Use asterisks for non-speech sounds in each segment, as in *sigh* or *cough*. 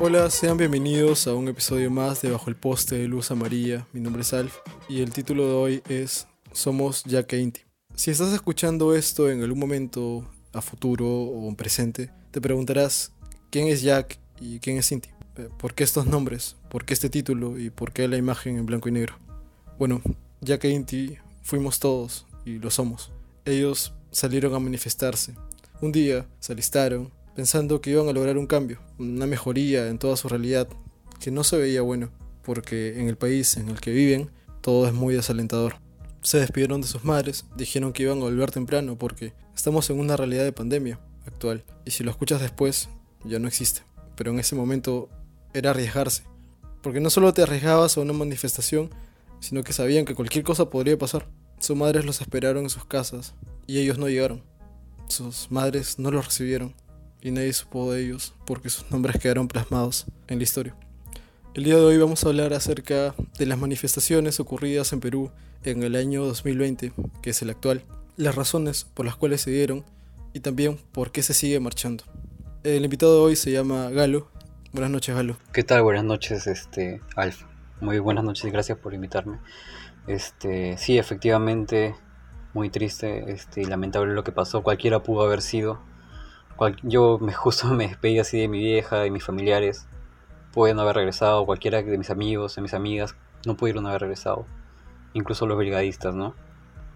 Hola, sean bienvenidos a un episodio más de Bajo el Poste de Luz Amarilla. Mi nombre es Alf y el título de hoy es Somos Jack e Inti. Si estás escuchando esto en algún momento a futuro o en presente, te preguntarás quién es Jack y quién es Inti. Eh, ¿Por qué estos nombres? ¿Por qué este título? ¿Y por qué la imagen en blanco y negro? Bueno, Jack e Inti fuimos todos y lo somos. Ellos salieron a manifestarse. Un día se alistaron pensando que iban a lograr un cambio, una mejoría en toda su realidad, que no se veía bueno, porque en el país en el que viven todo es muy desalentador. Se despidieron de sus madres, dijeron que iban a volver temprano porque estamos en una realidad de pandemia actual, y si lo escuchas después, ya no existe. Pero en ese momento era arriesgarse, porque no solo te arriesgabas a una manifestación, sino que sabían que cualquier cosa podría pasar. Sus madres los esperaron en sus casas, y ellos no llegaron. Sus madres no los recibieron y nadie supo de ellos porque sus nombres quedaron plasmados en la historia. El día de hoy vamos a hablar acerca de las manifestaciones ocurridas en Perú en el año 2020, que es el actual, las razones por las cuales se dieron y también por qué se sigue marchando. El invitado hoy se llama Galo. Buenas noches, Galo. ¿Qué tal? Buenas noches, este, Alf. Muy buenas noches y gracias por invitarme. Este, sí, efectivamente, muy triste este, y lamentable lo que pasó. Cualquiera pudo haber sido yo me *laughs* justo me despedí así de mi vieja, de mis familiares. Pueden haber regresado, cualquiera de mis amigos, de mis amigas, no pudieron haber regresado. Incluso los brigadistas, ¿no?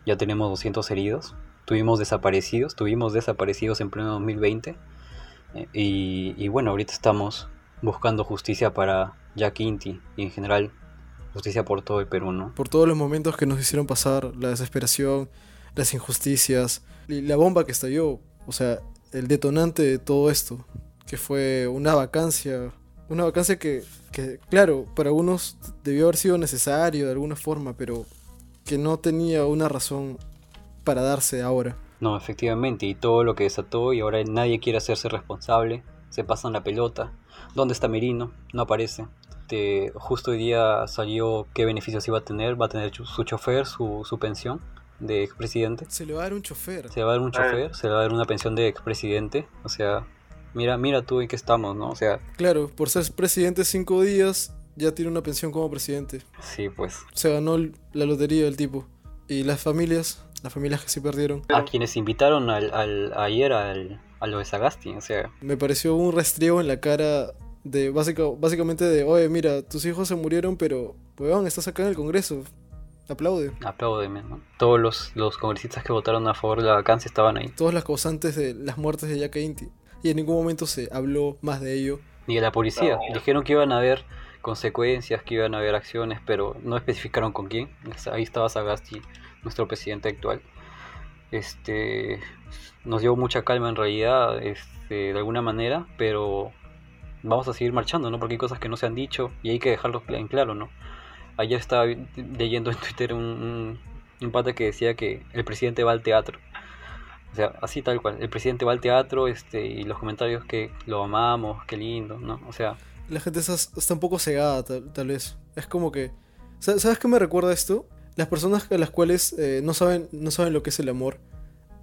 Ya tenemos 200 heridos. Tuvimos desaparecidos, tuvimos desaparecidos en pleno 2020. Eh, y, y bueno, ahorita estamos buscando justicia para Jack Inti y en general justicia por todo el Perú, ¿no? Por todos los momentos que nos hicieron pasar, la desesperación, las injusticias, y la bomba que estalló. O sea, el detonante de todo esto, que fue una vacancia, una vacancia que, que, claro, para algunos debió haber sido necesario de alguna forma, pero que no tenía una razón para darse ahora. No, efectivamente, y todo lo que desató y ahora nadie quiere hacerse responsable, se pasan la pelota. ¿Dónde está Merino? No aparece. Este, justo hoy día salió qué beneficios iba a tener, va a tener su chofer, su, su pensión de expresidente. Se le va a dar un chofer. Se le va a dar un chofer, se le va a dar una pensión de expresidente. O sea, mira, mira tú en qué estamos, ¿no? O sea. Claro, por ser presidente cinco días, ya tiene una pensión como presidente. Sí, pues. Se ganó la lotería del tipo. Y las familias, las familias que se perdieron. A quienes invitaron al, al ayer al, a lo de Sagasti, o sea. Me pareció un rastriego en la cara de básicamente de, oye, mira, tus hijos se murieron, pero, weón, estás acá en el Congreso. Aplaude. Apláudeme, ¿no? Todos los, los congresistas que votaron a favor de la vacancia estaban ahí. Todas las causantes de las muertes de Jack Inti. Y en ningún momento se habló más de ello. Ni de la policía. Dijeron que iban a haber consecuencias, que iban a haber acciones, pero no especificaron con quién. Ahí estaba Sagasti, nuestro presidente actual. Este nos dio mucha calma en realidad, este, de alguna manera, pero vamos a seguir marchando, ¿no? Porque hay cosas que no se han dicho y hay que dejarlo en claro, ¿no? Ayer estaba leyendo en Twitter un, un, pata que decía que el presidente va al teatro. O sea, así tal cual. El presidente va al teatro este, y los comentarios que lo amamos, qué lindo, ¿no? O sea... La gente está, está un poco cegada, tal, vez. Es como que... ¿Sabes qué me recuerda esto? Las personas a las cuales eh, no, saben, no saben lo que es el amor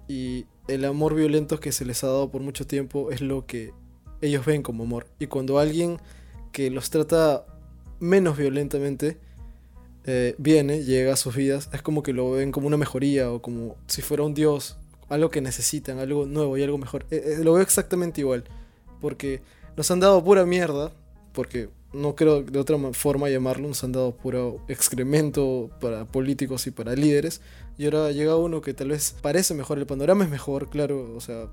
y el amor violento que se les ha dado por mucho tiempo es lo que ellos ven como amor. Y cuando alguien que los trata menos violentamente eh, viene, llega a sus vidas, es como que lo ven como una mejoría o como si fuera un dios, algo que necesitan, algo nuevo y algo mejor. Eh, eh, lo veo exactamente igual, porque nos han dado pura mierda, porque no creo de otra forma llamarlo, nos han dado puro excremento para políticos y para líderes, y ahora llega uno que tal vez parece mejor, el panorama es mejor, claro, o sea,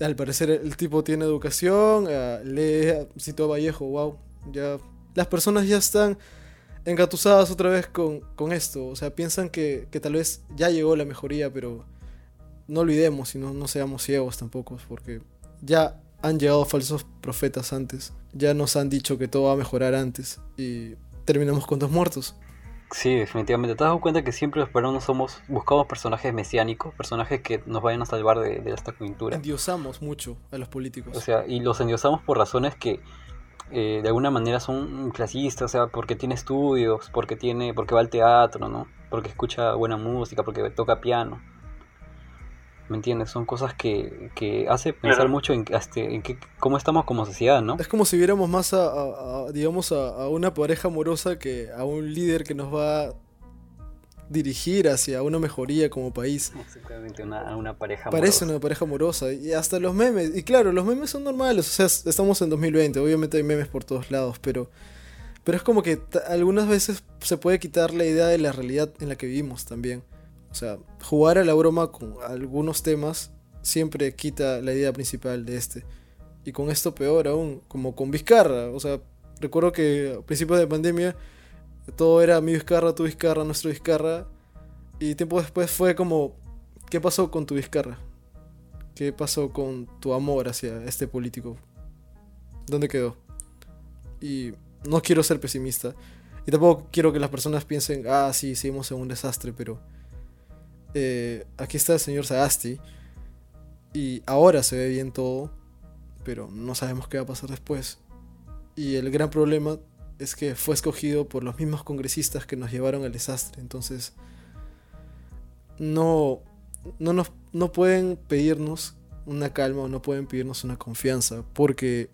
al parecer el tipo tiene educación, lee Cito Vallejo, wow, ya las personas ya están engatusadas otra vez con, esto. O sea, piensan que, tal vez ya llegó la mejoría, pero no olvidemos y no, no seamos ciegos tampoco, porque ya han llegado falsos profetas antes. Ya nos han dicho que todo va a mejorar antes y terminamos con dos muertos. Sí, definitivamente. ¿Te has dado cuenta que siempre los peruanos somos, buscamos personajes mesiánicos, personajes que nos vayan a salvar de, de esta coyuntura? Endiosamos mucho a los políticos. O sea, y los endiosamos por razones que eh, de alguna manera son clasistas, o sea, porque tiene estudios, porque tiene, porque va al teatro, ¿no? Porque escucha buena música, porque toca piano. ¿Me entiendes? Son cosas que, que hace pensar mucho en, este, en que, cómo estamos como sociedad, ¿no? Es como si viéramos más a, digamos, a, una pareja amorosa que a un líder que nos va a dirigir hacia una mejoría como país. Exactamente, una, una pareja Parece una pareja amorosa. Y hasta los memes. Y claro, los memes son normales. O sea, estamos en 2020. Obviamente hay memes por todos lados. Pero, pero es como que algunas veces se puede quitar la idea de la realidad en la que vivimos también. O sea, jugar a la broma con algunos temas siempre quita la idea principal de este. Y con esto peor aún, como con Vizcarra. O sea, recuerdo que a principios de pandemia todo era mi Vizcarra, tu Vizcarra, nuestro Vizcarra. Y tiempo después fue como, ¿qué pasó con tu Vizcarra? ¿Qué pasó con tu amor hacia este político? ¿Dónde quedó? Y no quiero ser pesimista. Y tampoco quiero que las personas piensen, ah, sí, seguimos en un desastre, pero eh, aquí está el señor Sagasti. Y ahora se ve bien todo, pero no sabemos qué va a pasar después. Y el gran problema es que fue escogido por los mismos congresistas que nos llevaron al desastre. Entonces, no, no, nos, no pueden pedirnos una calma o no pueden pedirnos una confianza, porque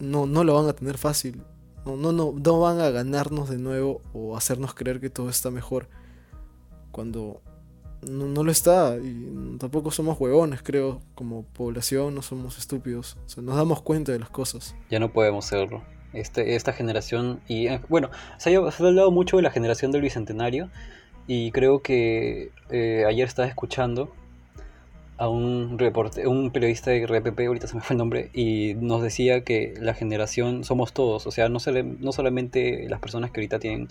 no, no lo van a tener fácil. No, no, no, no van a ganarnos de nuevo o hacernos creer que todo está mejor cuando no, lo está y tampoco somos huevones, creo, como población no somos estúpidos, nos damos cuenta de las cosas. Ya no podemos serlo. Este, esta generación, y eh, bueno, se ha, hablado mucho de la generación del Bicentenario y creo que eh, ayer estaba escuchando a un, reporte, un periodista de RPP, ahorita se me fue el nombre, y nos decía que la generación somos todos, o sea, no, no solamente las personas que ahorita tienen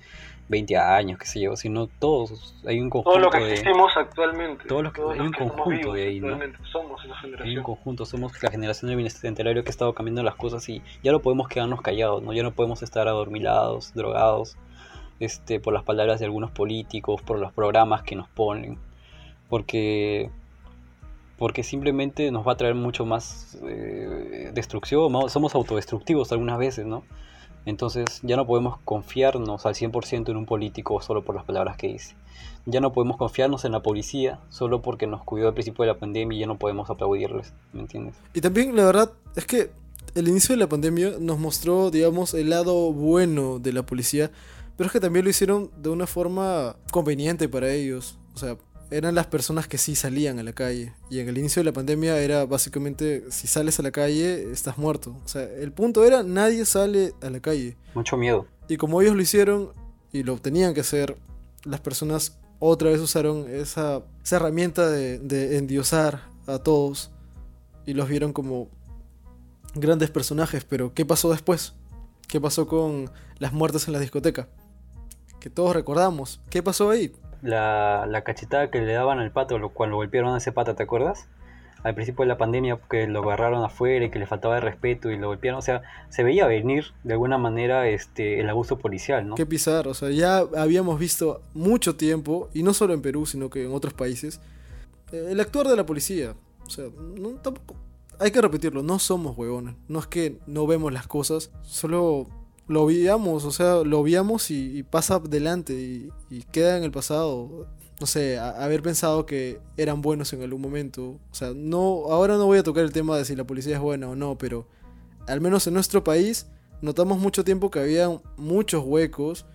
20 años, qué sé yo, sino todos, hay un conjunto Todo lo que existimos actualmente. Todo lo que, hay un conjunto de ahí, ¿no? Somos esa generación. Hay un conjunto, somos la generación del bicentenario que ha estado cambiando las cosas y ya no podemos quedarnos callados, ¿no? Ya no podemos estar adormilados, drogados, este, por las palabras de algunos políticos, por los programas que nos ponen, porque porque simplemente nos va a traer mucho más eh, destrucción, somos autodestructivos algunas veces, ¿no? Entonces ya no podemos confiarnos al 100% en un político solo por las palabras que dice. Ya no podemos confiarnos en la policía solo porque nos cuidó al principio de la pandemia y ya no podemos aplaudirles, ¿me entiendes? Y también la verdad es que el inicio de la pandemia nos mostró, digamos, el lado bueno de la policía, pero es que también lo hicieron de una forma conveniente para ellos. O sea, eran las personas que sí salían a la calle. Y en el inicio de la pandemia era básicamente, si sales a la calle, estás muerto. O sea, el punto era, nadie sale a la calle. Mucho miedo. Y como ellos lo hicieron y lo tenían que hacer, las personas otra vez usaron esa, esa herramienta de, de endiosar a todos y los vieron como grandes personajes. Pero ¿qué pasó después? ¿Qué pasó con las muertes en la discoteca? Que todos recordamos. ¿Qué pasó ahí? La, cachetada que le daban al pato cuando golpearon a ese pato, ¿te acuerdas? Al principio de la pandemia que lo agarraron afuera y que le faltaba de respeto y lo golpearon, o sea, se veía venir de alguna manera este el abuso policial, ¿no? Qué pisar, o sea, ya habíamos visto mucho tiempo, y no solo en Perú, sino que en otros países, eh, el actuar de la policía. O sea, no, tampoco, hay que repetirlo, no somos huevones, no es que no vemos las cosas, solo lo veíamos, o sea, lo veíamos y, pasa adelante y, queda en el pasado. No sé, haber pensado que eran buenos en algún momento. O sea, no, ahora no voy a tocar el tema de si la policía es buena o no, pero al menos en nuestro país notamos mucho tiempo que había muchos huecos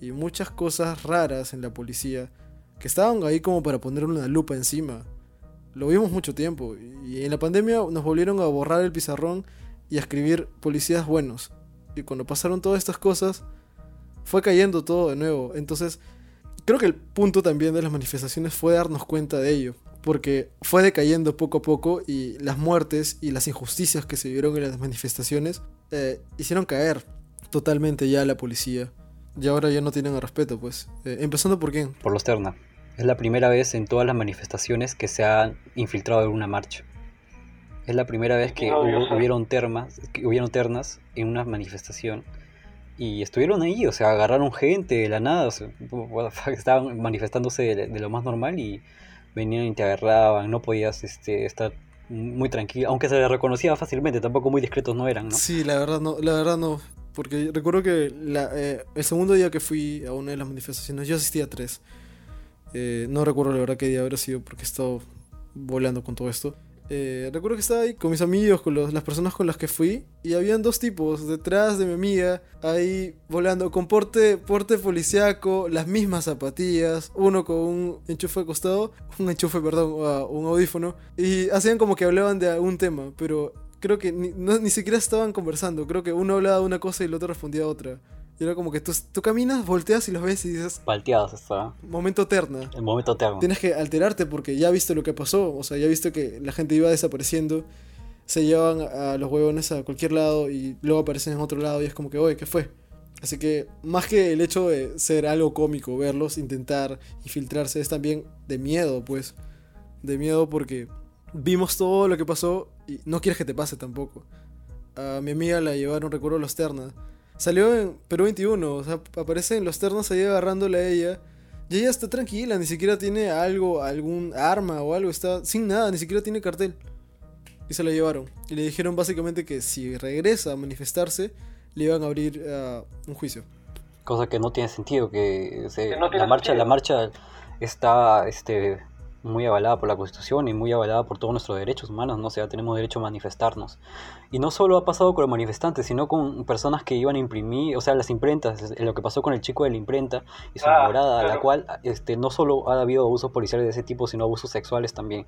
y muchas cosas raras en la policía que estaban ahí como para ponerle una lupa encima. Lo vimos mucho tiempo y en la pandemia nos volvieron a borrar el pizarrón y a escribir policías buenos y cuando pasaron todas estas cosas, fue cayendo todo de nuevo. Entonces, creo que el punto también de las manifestaciones fue darnos cuenta de ello. Porque fue decayendo poco a poco y las muertes y las injusticias que se vieron en las manifestaciones eh, hicieron caer totalmente ya a la policía. Y ahora ya no tienen respeto, pues. Eh, empezando por quién? Por los Terna. Es la primera vez en todas las manifestaciones que se han infiltrado en una marcha. Es la primera vez que hubieron, termas, que hubieron ternas en una manifestación y estuvieron ahí, o sea, agarraron gente de la nada, *laughs* estaban manifestándose de, lo más normal y venían y te agarraban, no podías este, estar muy tranquilo, aunque se les reconocía fácilmente, tampoco muy discretos no eran, ¿no? Sí, la verdad no, la verdad no, porque recuerdo que eh, el segundo día que fui a una de las manifestaciones, yo asistí a tres, eh, no recuerdo la verdad qué día habrá sido porque he estado volando con todo esto. Eh, recuerdo que estaba ahí con mis amigos, con las personas con las que fui, y habían dos tipos detrás de mi amiga, ahí volando con porte, porte policiaco, las mismas zapatillas, uno con un enchufe de costado, *laughs* un enchufe, perdón, a un audífono, y hacían como que hablaban de algún tema, pero creo que ni, ni siquiera estaban conversando, creo que uno hablaba de una cosa y el otro respondía a otra. Y era como que tú, tú caminas, volteas y los ves y dices, Palteados está. momento terna. El momento eterno. Tienes que alterarte porque ya viste lo que pasó. O sea, ya viste que la gente iba desapareciendo. Se llevan a los huevones a cualquier lado y luego aparecen en otro lado y es como que, oye, ¿qué fue? Así que más que el hecho de ser algo cómico, verlos intentar infiltrarse, es también de miedo, pues. De miedo porque vimos todo lo que pasó y no quieres que te pase tampoco. A mi amiga la llevaron, recuerdo, a los ternas. Salió en Perú 21, o sea, aparece en los ternos ahí agarrándole a ella. Y ella está tranquila, ni siquiera tiene algo, algún arma o algo, está sin nada, ni siquiera tiene cartel. Y se la llevaron. Y le dijeron básicamente que si regresa a manifestarse, le iban a abrir ah, un juicio. Cosa que no tiene sentido, que se- Que no tiene la marcha, sentido. la marcha está este muy avalada por la Constitución y muy avalada por todos nuestros derechos humanos, ¿no? O sea, tenemos derecho a manifestarnos. Y no solo ha pasado con los manifestantes, sino con personas que iban a imprimir, o sea, las imprentas, es- lo que pasó con el chico de la imprenta y su Ah, enamorada, a la claro. cual este, no solo ha habido abusos policiales de ese tipo, sino abusos sexuales también.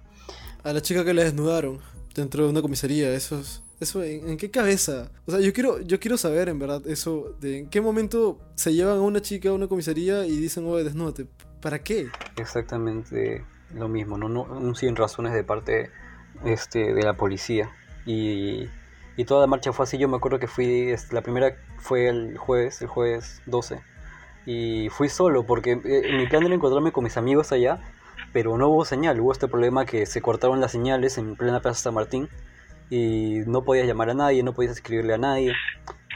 A la chica que la desnudaron dentro de una comisaría, eso es... Eso, ¿en, en qué cabeza? O sea, yo quiero, yo quiero saber, en verdad, eso, de en qué momento se llevan a una chica a una comisaría y dicen, oye, desnúdate. ¿Para qué? Exactamente lo mismo, no, no un sin razones de parte este, de la policía. Y, y toda la marcha fue así. Yo me acuerdo que fui, la primera fue el jueves, el jueves 12. Y fui solo porque eh, mi plan era encontrarme con mis amigos allá, pero no hubo señal. Hubo este problema que se cortaron las señales en plena Plaza San Martín y no podías llamar a nadie, no podías escribirle a nadie.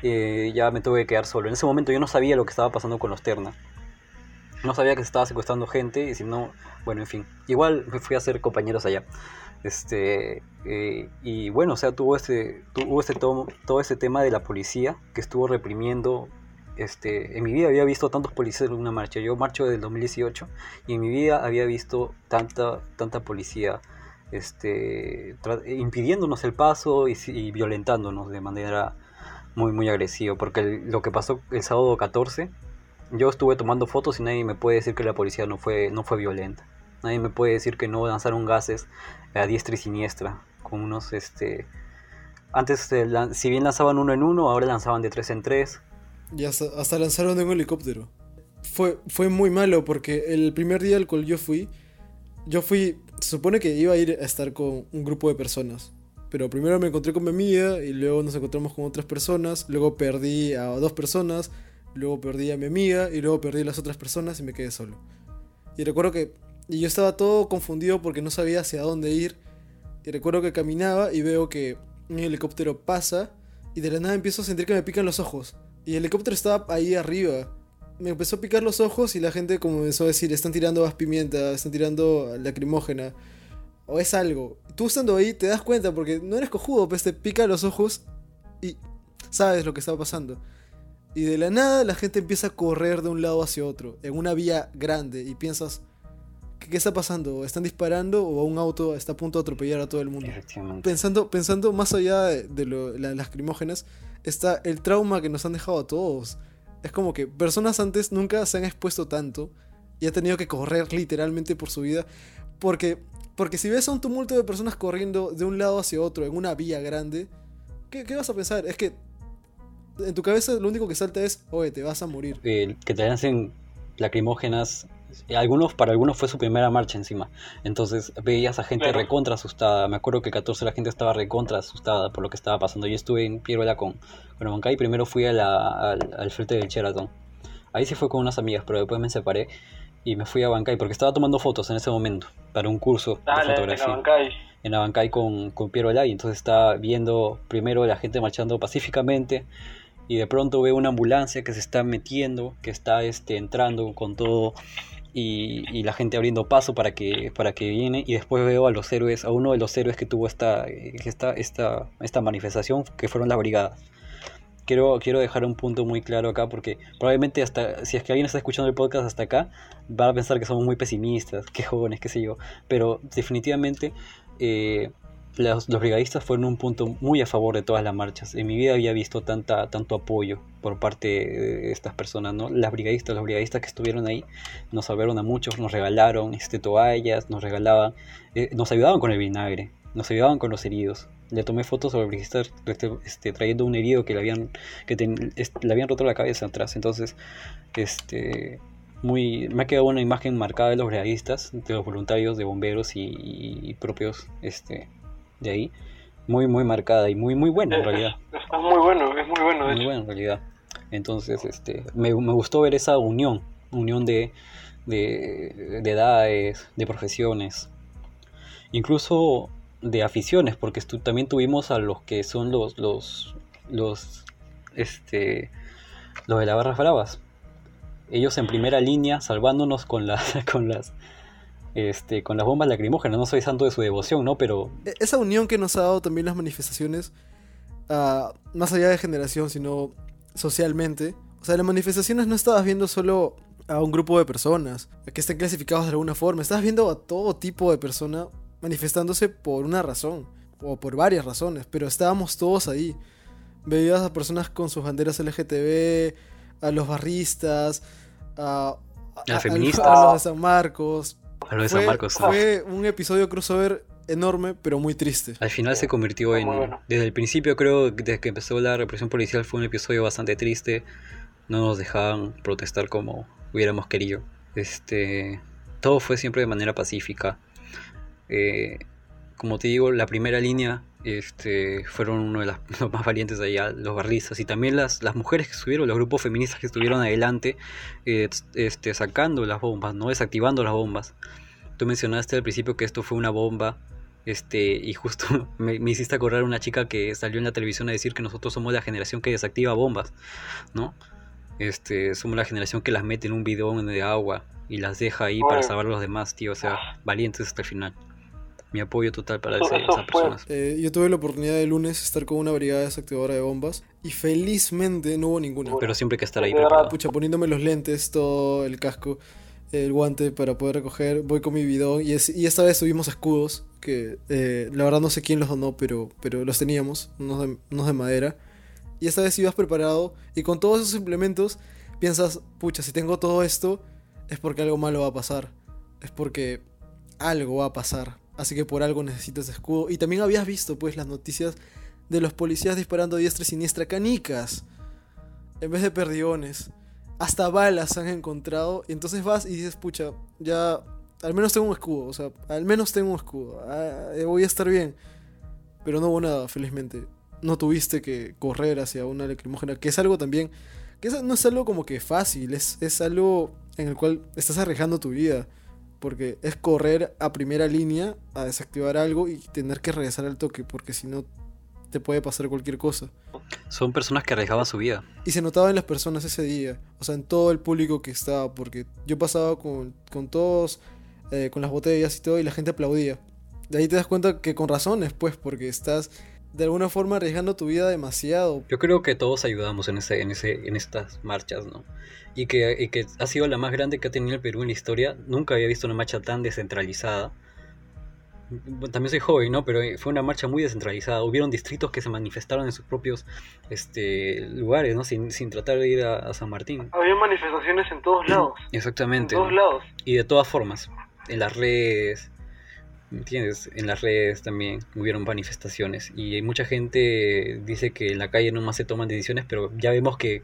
Eh, ya me tuve que quedar solo. En ese momento yo no sabía lo que estaba pasando con los Terna. No sabía que se estaba secuestrando gente y si no, bueno, en fin. Igual me fui a hacer compañeros allá. Este, eh, y bueno, o sea, tuvo este, tuvo este todo, todo este tema de la policía que estuvo reprimiendo. Este, en mi vida había visto tantos policías en una marcha. Yo marcho desde el 2018 y en mi vida había visto tanta, tanta policía este, impidiéndonos el paso y, violentándonos de manera muy, muy agresiva. Porque lo que pasó el sábado 14 yo estuve tomando fotos y nadie me puede decir que la policía no fue, no fue violenta. Nadie me puede decir que no lanzaron gases a diestra y siniestra. Con unos, este... Antes, eh, si bien lanzaban uno en uno, ahora lanzaban de tres en tres. Y hasta, hasta lanzaron de un helicóptero. Fue, fue muy malo porque el primer día al cual yo fui, yo fui, se supone que iba a ir a estar con un grupo de personas. Pero primero me encontré con mi amiga y luego nos encontramos con otras personas. Luego perdí a dos personas. Luego perdí a mi amiga y luego perdí a las otras personas y me quedé solo. Y recuerdo que y yo estaba todo confundido porque no sabía hacia dónde ir. Y recuerdo que caminaba y veo que un helicóptero pasa y de la nada empiezo a sentir que me pican los ojos. Y el helicóptero estaba ahí arriba. Me empezó a picar los ojos y la gente comenzó a decir, están tirando gas pimienta, están tirando lacrimógena. O es algo. Tú estando ahí te das cuenta porque no eres cojudo, pues te pica los ojos y sabes lo que está pasando. Y de la nada la gente empieza a correr de un lado hacia otro, en una vía grande, y piensas, ¿qué, qué está pasando? ¿Están disparando o un auto está a punto de atropellar a todo el mundo? Pensando, pensando más allá de, de lo- la- las lacrimógenas, está el trauma que nos han dejado a todos. Es como que personas antes nunca se han expuesto tanto y han tenido que correr literalmente por su vida. Porque, porque si ves a un tumulto de personas corriendo de un lado hacia otro en una vía grande, ¿qué, qué vas a pensar? Es que en tu cabeza lo único que salta es, oye, te vas a morir. Eh, que te lancen lacrimógenas. Algunos, para algunos fue su primera marcha encima. Entonces veías a gente Claro. recontra asustada. Me acuerdo que el 14 la gente estaba recontra asustada por lo que estaba pasando. Yo estuve en Pierola con, con Abancay. Primero fui a la- al, al frente del Sheraton. Ahí sí fue con unas amigas, pero después me separé y me fui a Abancay porque estaba tomando fotos en ese momento para un curso de Dale, en fotografía Abancay. en Abancay con, con Piero Olay, entonces estaba viendo primero la gente marchando pacíficamente y de pronto veo una ambulancia que se está metiendo, que está este, entrando con todo y, y la gente abriendo paso para que, para que viene y después veo a los héroes, a uno de los héroes que tuvo esta, esta, esta, esta manifestación, que fueron las brigadas. quiero, quiero dejar un punto muy claro acá porque probablemente hasta si es que alguien está escuchando el podcast hasta acá va a pensar que somos muy pesimistas, que jóvenes, qué sé yo, pero definitivamente eh, los, brigadistas fueron un punto muy a favor de todas las marchas. En mi vida había visto tanta, tanto apoyo por parte de estas personas, ¿no? Las brigadistas, los brigadistas que estuvieron ahí nos salvaron a muchos, nos regalaron este, toallas, nos regalaban, eh, nos ayudaban con el vinagre, nos ayudaban con los heridos. Le tomé fotos sobre el brigadista este, este, trayendo un herido que le habían, que este, le habían roto la cabeza atrás. Entonces, este, muy, me ha quedado una imagen marcada de los brigadistas, de los voluntarios, de bomberos y, y propios este, de ahí muy muy marcada y muy muy buena en realidad. es, es muy bueno es muy bueno muy hecho. bueno en realidad. Entonces este me, me, gustó ver esa unión unión de, de, de edades de profesiones incluso de aficiones porque también tuvimos a los que son los los los este los de las barras bravas. Ellos en primera línea salvándonos con las *laughs* con las este, con las bombas lacrimógenas. No soy santo de su devoción, ¿no? Pero. Esa unión que nos ha dado también las manifestaciones, uh, más allá de generación, sino socialmente. O sea, las manifestaciones no estabas viendo solo a un grupo de personas que estén clasificados de alguna forma. Estabas viendo a todo tipo de personas manifestándose por una razón. O por varias razones. Pero estábamos todos ahí. Veías a personas con sus banderas LGTB, a los barristas, a, a, a, feministas. a los de San Marcos, a lo de San Marcos. Fue un episodio crossover enorme, pero muy triste. Al final se convirtió en. Bueno. Desde el principio, creo, desde que empezó la represión policial, fue un episodio bastante triste. No nos dejaban protestar como hubiéramos querido. Este. Todo fue siempre de manera pacífica. Eh, como te digo, la primera línea este, fueron uno de las, *laughs* los más valientes allá, los barristas, y también las, las mujeres que estuvieron, los grupos feministas que estuvieron adelante, eh, este, sacando las bombas, ¿no? desactivando las bombas. Tú mencionaste al principio que esto fue una bomba, este, y justo *laughs* me, me, hiciste acordar una chica que salió en la televisión a decir que nosotros somos la generación que desactiva bombas, ¿no? Este, somos la generación que las mete en un bidón de agua y las deja ahí para salvar a los demás, tío, o sea, valientes hasta el final mi apoyo total para ese, esas personas. Eh, yo tuve la oportunidad de lunes estar con una brigada desactivadora de bombas y felizmente no hubo ninguna. Pero siempre hay que estar ahí preparado. Pucha, poniéndome los lentes, todo el casco, el guante para poder recoger, voy con mi bidón y, es, y esta vez tuvimos escudos que eh, la verdad no sé quién los donó, pero, pero los teníamos, unos de, unos de madera. Y esta vez ibas preparado y con todos esos implementos piensas, pucha, si tengo todo esto es porque algo malo va a pasar. Es porque algo va a pasar. Así que por algo necesitas escudo. Y también habías visto pues las noticias de los policías disparando diestra y siniestra canicas. En vez de perdiones. Hasta balas han encontrado. Y entonces vas y dices, pucha, ya al menos tengo un escudo. O sea, al menos tengo un escudo. Ah, voy a estar bien. Pero no hubo nada, felizmente. No tuviste que correr hacia una lacrimógena. Que es algo también... Que no es algo como que fácil. Es, es algo en el cual estás arriesgando tu vida. Porque es correr a primera línea a desactivar algo y tener que regresar al toque, porque si no te puede pasar cualquier cosa. Son personas que arriesgaban su vida. Y se notaba en las personas ese día, o sea, en todo el público que estaba, porque yo pasaba con, con todos, eh, con las botellas y todo, y la gente aplaudía. De ahí te das cuenta que con razones, pues, porque estás de alguna forma arriesgando tu vida demasiado. Yo creo que todos ayudamos en, ese, en, ese, en estas marchas, ¿no? Y que, y que ha sido la más grande que ha tenido el Perú en la historia. Nunca había visto una marcha tan descentralizada. También soy joven, ¿no? Pero fue una marcha muy descentralizada. Hubieron distritos que se manifestaron en sus propios este, lugares, ¿no? Sin, sin tratar de ir a, a San Martín. Había manifestaciones en todos lados. Exactamente. En todos lados. Y de todas formas. En las redes, ¿Entiendes? En las redes también hubieron manifestaciones y mucha gente dice que en la calle no más se toman decisiones, pero ya vemos que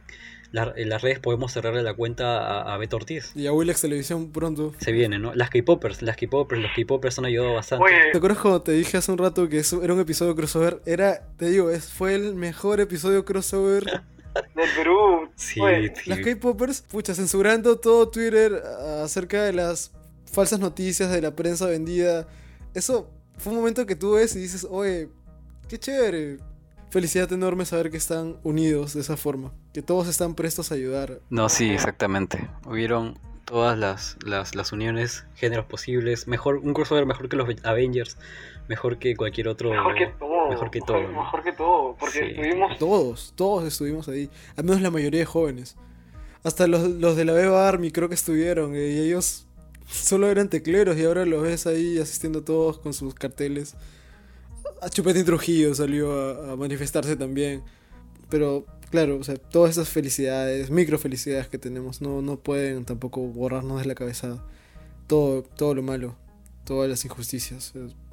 la, en las redes podemos cerrarle la cuenta a, a Beto Ortiz. Y a Willax Televisión pronto. Se viene, ¿no? Las K-Popers, las K-Popers, los K-Popers han ayudado bastante. Oye. ¿Te acuerdas cuando te dije hace un rato que eso era un episodio crossover? Era, te digo, es, fue el mejor episodio crossover *laughs* del Perú. Sí, Oye. Las K-Popers, pucha, censurando todo Twitter acerca de las falsas noticias de la prensa vendida. Eso fue un momento que tú ves y dices, oye, qué chévere. Felicidad enorme saber que están unidos de esa forma, que todos están prestos a ayudar. No, sí, exactamente. Hubieron todas las, las, las uniones, géneros posibles. Mejor, un crossover mejor que los Avengers, mejor que cualquier otro. Mejor que todo. Mejor que todo. Mejor, mejor que todo. Porque Sí. estuvimos. Todos, todos estuvimos ahí. Al menos la mayoría de jóvenes. Hasta los, los de la Beba Army creo que estuvieron. eh, Y ellos solo eran tecleros y ahora los ves ahí asistiendo todos con sus carteles. A Chupetín Trujillo salió a, manifestarse también. Pero claro, o sea, todas esas felicidades, micro felicidades que tenemos, no, no pueden tampoco borrarnos de la cabeza todo, todo lo malo, todas las injusticias.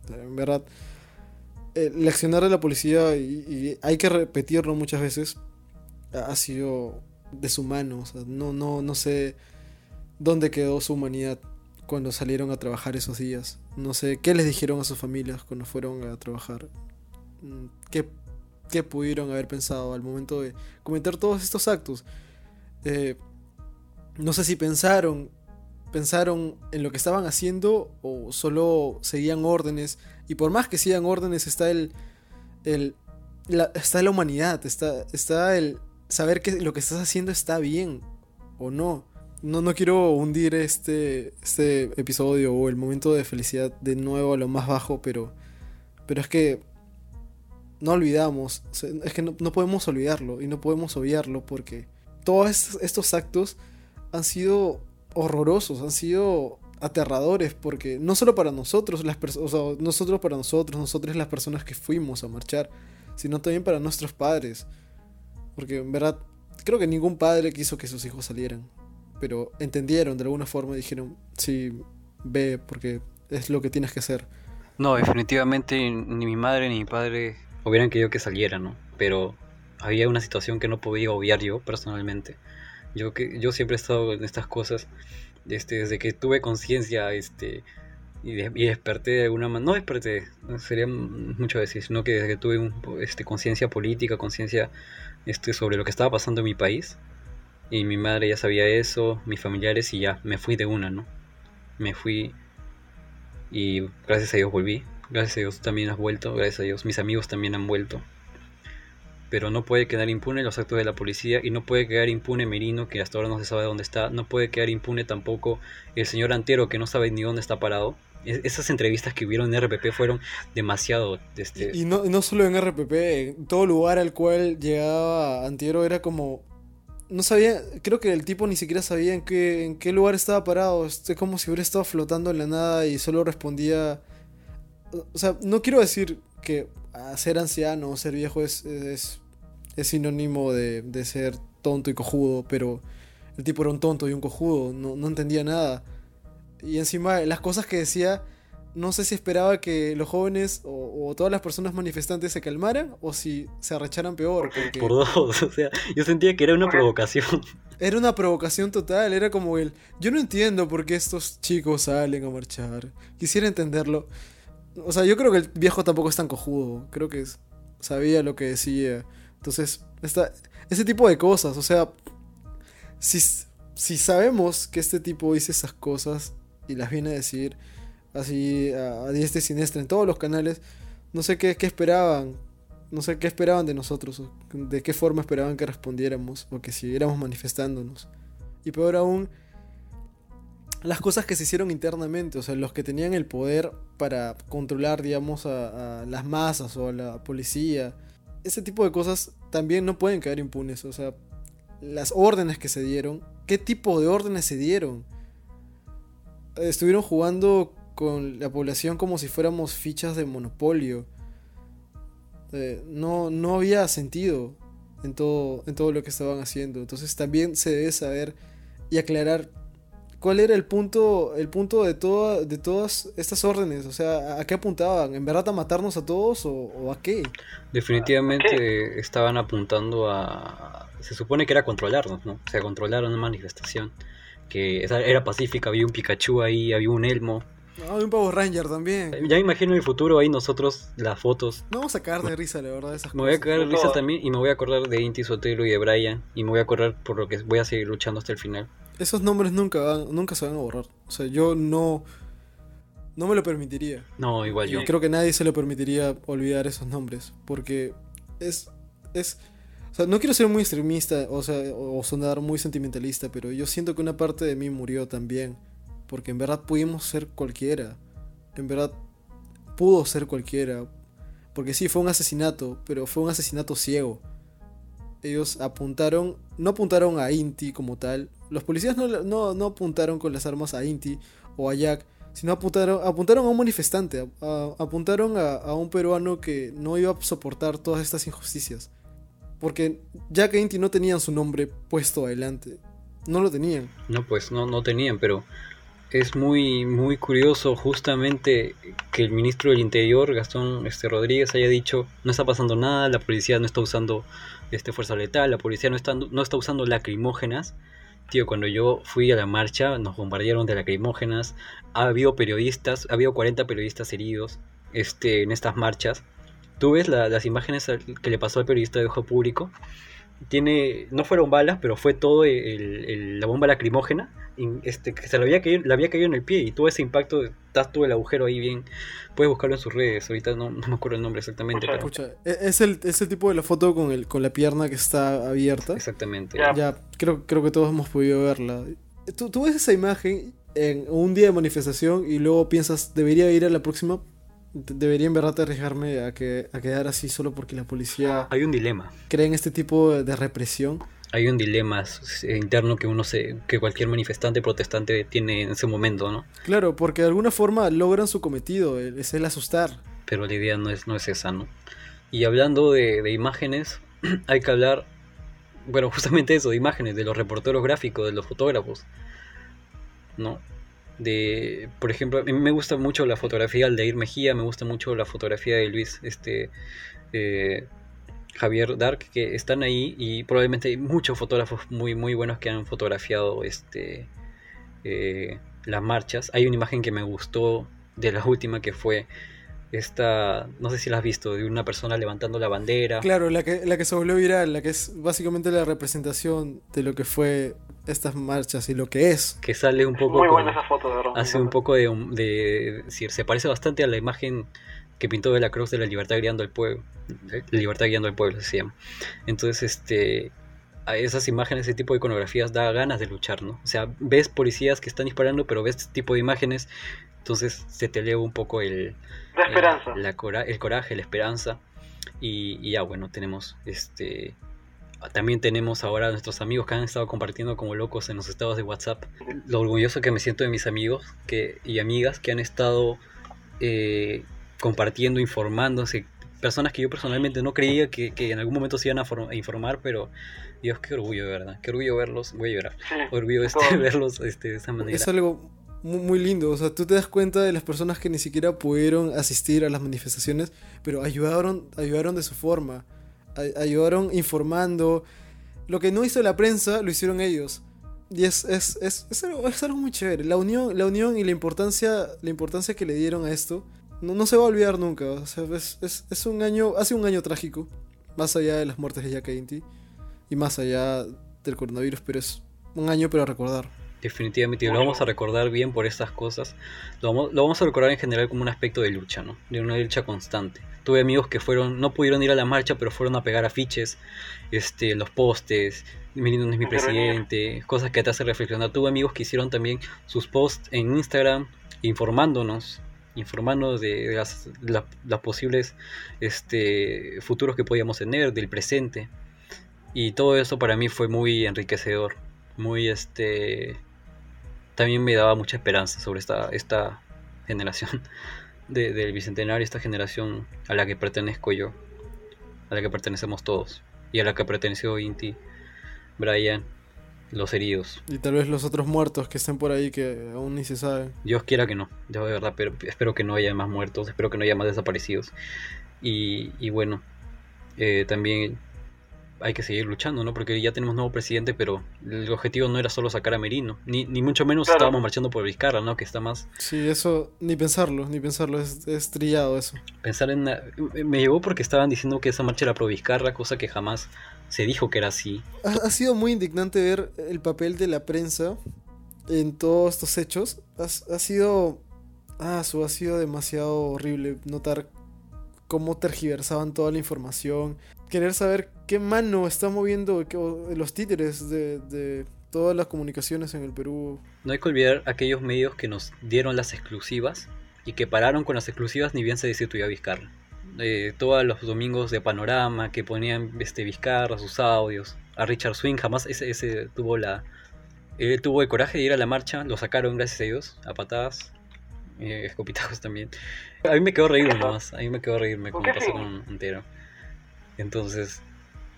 En verdad, el accionar de la policía, y, y hay que repetirlo muchas veces, ha sido deshumano. O sea, no, no, no sé dónde quedó su humanidad cuando salieron a trabajar esos días. No sé qué les dijeron a sus familias cuando fueron a trabajar. Mm, ¿Qué, qué pudieron haber pensado al momento de cometer todos estos actos? Eh, no sé si pensaron, pensaron en lo que estaban haciendo o solo seguían órdenes. Y por más que sigan órdenes está el, el la- está la humanidad, está, está el saber que lo que estás haciendo está bien o no. No, no quiero hundir este, este episodio o el momento de felicidad de nuevo a lo más bajo, pero, pero es que no olvidamos, es que no, no podemos olvidarlo y no podemos obviarlo porque todos estos, actos han sido horrorosos, han sido aterradores porque no solo para nosotros, las o sea, no solo para nosotros, nosotros las personas que fuimos a marchar, sino también para nuestros padres. Porque en verdad, creo que ningún padre quiso que sus hijos salieran. Pero entendieron de alguna forma y dijeron, sí, ve, porque es lo que tienes que hacer. No, definitivamente ni mi madre ni mi padre hubieran querido que saliera, ¿no? Pero había una situación que no podía obviar yo personalmente. Yo que yo siempre he estado en estas cosas este, desde que tuve conciencia este y, y desperté de alguna manera, no desperté, sería mucho decir, sino que desde que tuve este, conciencia política, conciencia este, sobre lo que estaba pasando en mi país, y mi madre ya sabía eso, mis familiares, y ya me fui de una, ¿no? Me fui y gracias a Dios volví. Gracias a Dios también has vuelto. Gracias a Dios mis amigos también han vuelto. Pero no puede quedar impune los actos de la policía y no puede quedar impune Merino, que hasta ahora no se sabe dónde está. No puede quedar impune tampoco el señor Antero, que no sabe ni dónde está parado. Es- esas entrevistas que hubieron en RPP fueron demasiado... Este, Y, no, no solo en RPP, en todo lugar al cual llegaba Antiero era como... No sabía, creo que el tipo ni siquiera sabía en qué, en qué lugar estaba parado. Es como si hubiera estado flotando en la nada y solo respondía... O sea, no quiero decir que ah, ser anciano o ser viejo es, es, es sinónimo de, de ser tonto y cojudo, pero el tipo era un tonto y un cojudo, no, no entendía nada. Y encima las cosas que decía no sé si esperaba que los jóvenes o, o todas las personas manifestantes se calmaran o si se arrecharan peor. Porque por dos, *laughs* o sea, yo sentía que era una provocación. era una provocación total, era como el... Yo no entiendo por qué estos chicos salen a marchar. Quisiera entenderlo. O sea, yo creo que el viejo tampoco es tan cojudo. Creo que es- sabía lo que decía. Entonces, esta, ese tipo de cosas, o sea, si, si sabemos que este tipo dice esas cosas y las viene a decir así a, diestra y siniestra en todos los canales, no sé qué, qué esperaban. No sé qué esperaban de nosotros, de qué forma esperaban que respondiéramos o que siguiéramos manifestándonos. Y peor aún, las cosas que se hicieron internamente, o sea, los que tenían el poder para controlar, digamos, a, a las masas o a la policía. Ese tipo de cosas también no pueden quedar impunes, o sea, las órdenes que se dieron, ¿qué tipo de órdenes se dieron? Estuvieron jugando con la población como si fuéramos fichas de monopolio. Eh, no, no había sentido en todo, en todo lo que estaban haciendo. Entonces también se debe saber y aclarar cuál era el punto, el punto de, toda, de todas estas órdenes. O sea, ¿a qué apuntaban? ¿En verdad a matarnos a todos o, o a qué? Definitivamente estaban apuntando a... Se supone que era controlarnos, ¿no? O sea, controlar una manifestación que esa- era pacífica, había un Pikachu ahí, había un Elmo. No, un Power Ranger también. Ya me imagino en el futuro ahí nosotros, las fotos. No vamos a cagar de risa, la verdad, esas Me voy a cagar de risa también y me voy a acordar de Inti Sotelo y de Brian y me voy a acordar por lo que voy a seguir luchando hasta el final. Esos nombres nunca, van, nunca se van a borrar. O sea, yo no... No me lo permitiría. No, igual yo. Y creo que nadie se lo permitiría olvidar esos nombres. Porque es. es O sea, no quiero ser muy extremista, o sea, o sonar muy sentimentalista, pero yo siento que una parte de mí murió también. Porque en verdad pudimos ser cualquiera. En verdad pudo ser cualquiera. Porque sí, fue un asesinato, pero fue un asesinato ciego. Ellos apuntaron, no apuntaron a Inti como tal. Los policías no, no, no apuntaron con las armas a Inti o a Jack, sino apuntaron, apuntaron a un manifestante, apuntaron a, un peruano que no iba a soportar todas estas injusticias. Porque Jack e Inti no tenían su nombre puesto adelante. No lo tenían. No, pues no, no tenían, pero es muy, muy curioso justamente que el ministro del Interior, Gastón este, Rodríguez, haya dicho no está pasando nada, la policía no está usando este, fuerza letal, la policía no está, no está usando lacrimógenas. Tío, cuando yo fui a la marcha nos bombardearon de lacrimógenas, ha habido periodistas, ha habido 40 periodistas heridos este, en estas marchas. Tú ves las imágenes que le pasó al periodista de Ojo Público, tiene, no fueron balas, pero fue todo la bomba lacrimógena este, que se le había, caído, le había caído en el pie y todo ese impacto, está todo el agujero ahí bien. Puedes buscarlo en sus redes, ahorita no, me acuerdo el nombre exactamente. Escucha, e, es, el, es el tipo de la foto con, el, con la pierna que está abierta. Exactamente. Ya, creo, creo que todos hemos podido verla. ¿Tú, tú ves esa imagen en un día de manifestación y luego piensas, debería ir a la próxima debería en verdad arriesgarme a, que, a quedar así solo porque la policía... Hay un dilema. Cree en este tipo de represión hay un dilema interno que uno se, que cualquier manifestante protestante tiene en ese momento, ¿no? Claro, porque de alguna forma logran su cometido, es el asustar. Pero la idea no es, no es esa, ¿no? Y hablando de, imágenes, *clears throat* hay que hablar, bueno, *laughs* justamente eso, de imágenes, de los reporteros gráficos, de los fotógrafos, ¿no? De, por ejemplo, a mí me gusta mucho la fotografía de Ir Mejía, me gusta mucho la fotografía de Luis, este, eh, Javier Dark que están ahí y probablemente hay muchos fotógrafos muy muy buenos que han fotografiado este eh, las marchas. Hay una imagen que me gustó de la última que fue esta, no sé si la has visto, de una persona levantando la bandera. Claro, la que, la que se volvió viral, la que es básicamente la representación de lo que fue estas marchas y lo que es. Que sale un poco... Muy buena esa foto, de. Hace un poco de, de, decir, se parece bastante a la imagen que pintó de la cruz de la libertad guiando al pueblo. La libertad guiando al pueblo se llama. Entonces, este, a esas imágenes, ese tipo de iconografías da ganas de luchar, ¿no? O sea, ves policías que están disparando, pero ves este tipo de imágenes, entonces se te eleva un poco el... La esperanza. El, el coraje, la esperanza. Y, ya, bueno, tenemos este... También tenemos ahora a nuestros amigos que han estado compartiendo como locos en los estados de WhatsApp. Lo orgulloso que me siento de mis amigos que, y amigas que han estado eh, compartiendo, informándose, personas que yo personalmente no creía que, en algún momento se iban a, informar, pero Dios, qué orgullo, de verdad, qué orgullo verlos, voy a llorar, orgullo este, *laughs* verlos este, de esa manera. Es algo muy, lindo, o sea, tú te das cuenta de las personas que ni siquiera pudieron asistir a las manifestaciones, pero ayudaron, ayudaron de su forma, ayudaron informando, lo que no hizo la prensa lo hicieron ellos. Y es, es, es, es, algo, algo muy chévere. La unión, la unión y la importancia, la importancia que le dieron a esto no, no se va a olvidar nunca. O sea, es, un año, hace un año trágico, más allá de las muertes de Jack Inti y más allá del coronavirus, pero es un año para recordar. Definitivamente, lo vamos a recordar bien por estas cosas. Lo vamos, lo vamos, a recordar en general como un aspecto de lucha, ¿no? De una lucha constante. Tuve amigos que fueron, no pudieron ir a la marcha, pero fueron a pegar afiches, este, los postes, mi no es mi presidente, cosas que te hacen reflexionar. Tuve amigos que hicieron también sus posts en Instagram informándonos informarnos de las, posibles este, futuros que podíamos tener, del presente. Y todo eso para mí fue muy enriquecedor, muy este también me daba mucha esperanza sobre esta, esta generación *laughs* del bicentenario, esta generación a la que pertenezco yo, a la que pertenecemos todos, y a la que perteneció Inti, Brian, los heridos. Y tal vez los otros muertos que estén por ahí que aún ni se saben. Dios quiera que no, yo de verdad, pero espero que no haya más muertos, espero que no haya más desaparecidos. Y, y bueno, eh, también hay que seguir luchando, ¿no? Porque ya tenemos nuevo presidente, pero el objetivo no era solo sacar a Merino, ni, ni mucho menos estábamos marchando por Vizcarra, ¿no? Que está más... Sí, eso, ni pensarlo, ni pensarlo, es, es trillado eso. Pensar en... Me llegó porque estaban diciendo que esa marcha era pro Vizcarra, cosa que jamás se dijo que era así. Ha, sido muy indignante ver el papel de la prensa en todos estos hechos. Ha, sido. Ah, su ha sido demasiado horrible notar cómo tergiversaban toda la información, querer saber qué mano está moviendo los títeres de, de todas las comunicaciones en el Perú. No hay que olvidar aquellos medios que nos dieron las exclusivas y que pararon con las exclusivas ni bien se decidió a Vizcarra. Eh, todos los domingos de Panorama que ponían este, Vizcarra, sus audios. A Richard Swing jamás ese, ese tuvo la... Él tuvo el coraje de ir a la marcha, lo sacaron gracias a Dios, a patadas, eh, escopitajos también. A mí me quedó reírme nomás, a mí me quedó reírme como pasó con entero. Entonces,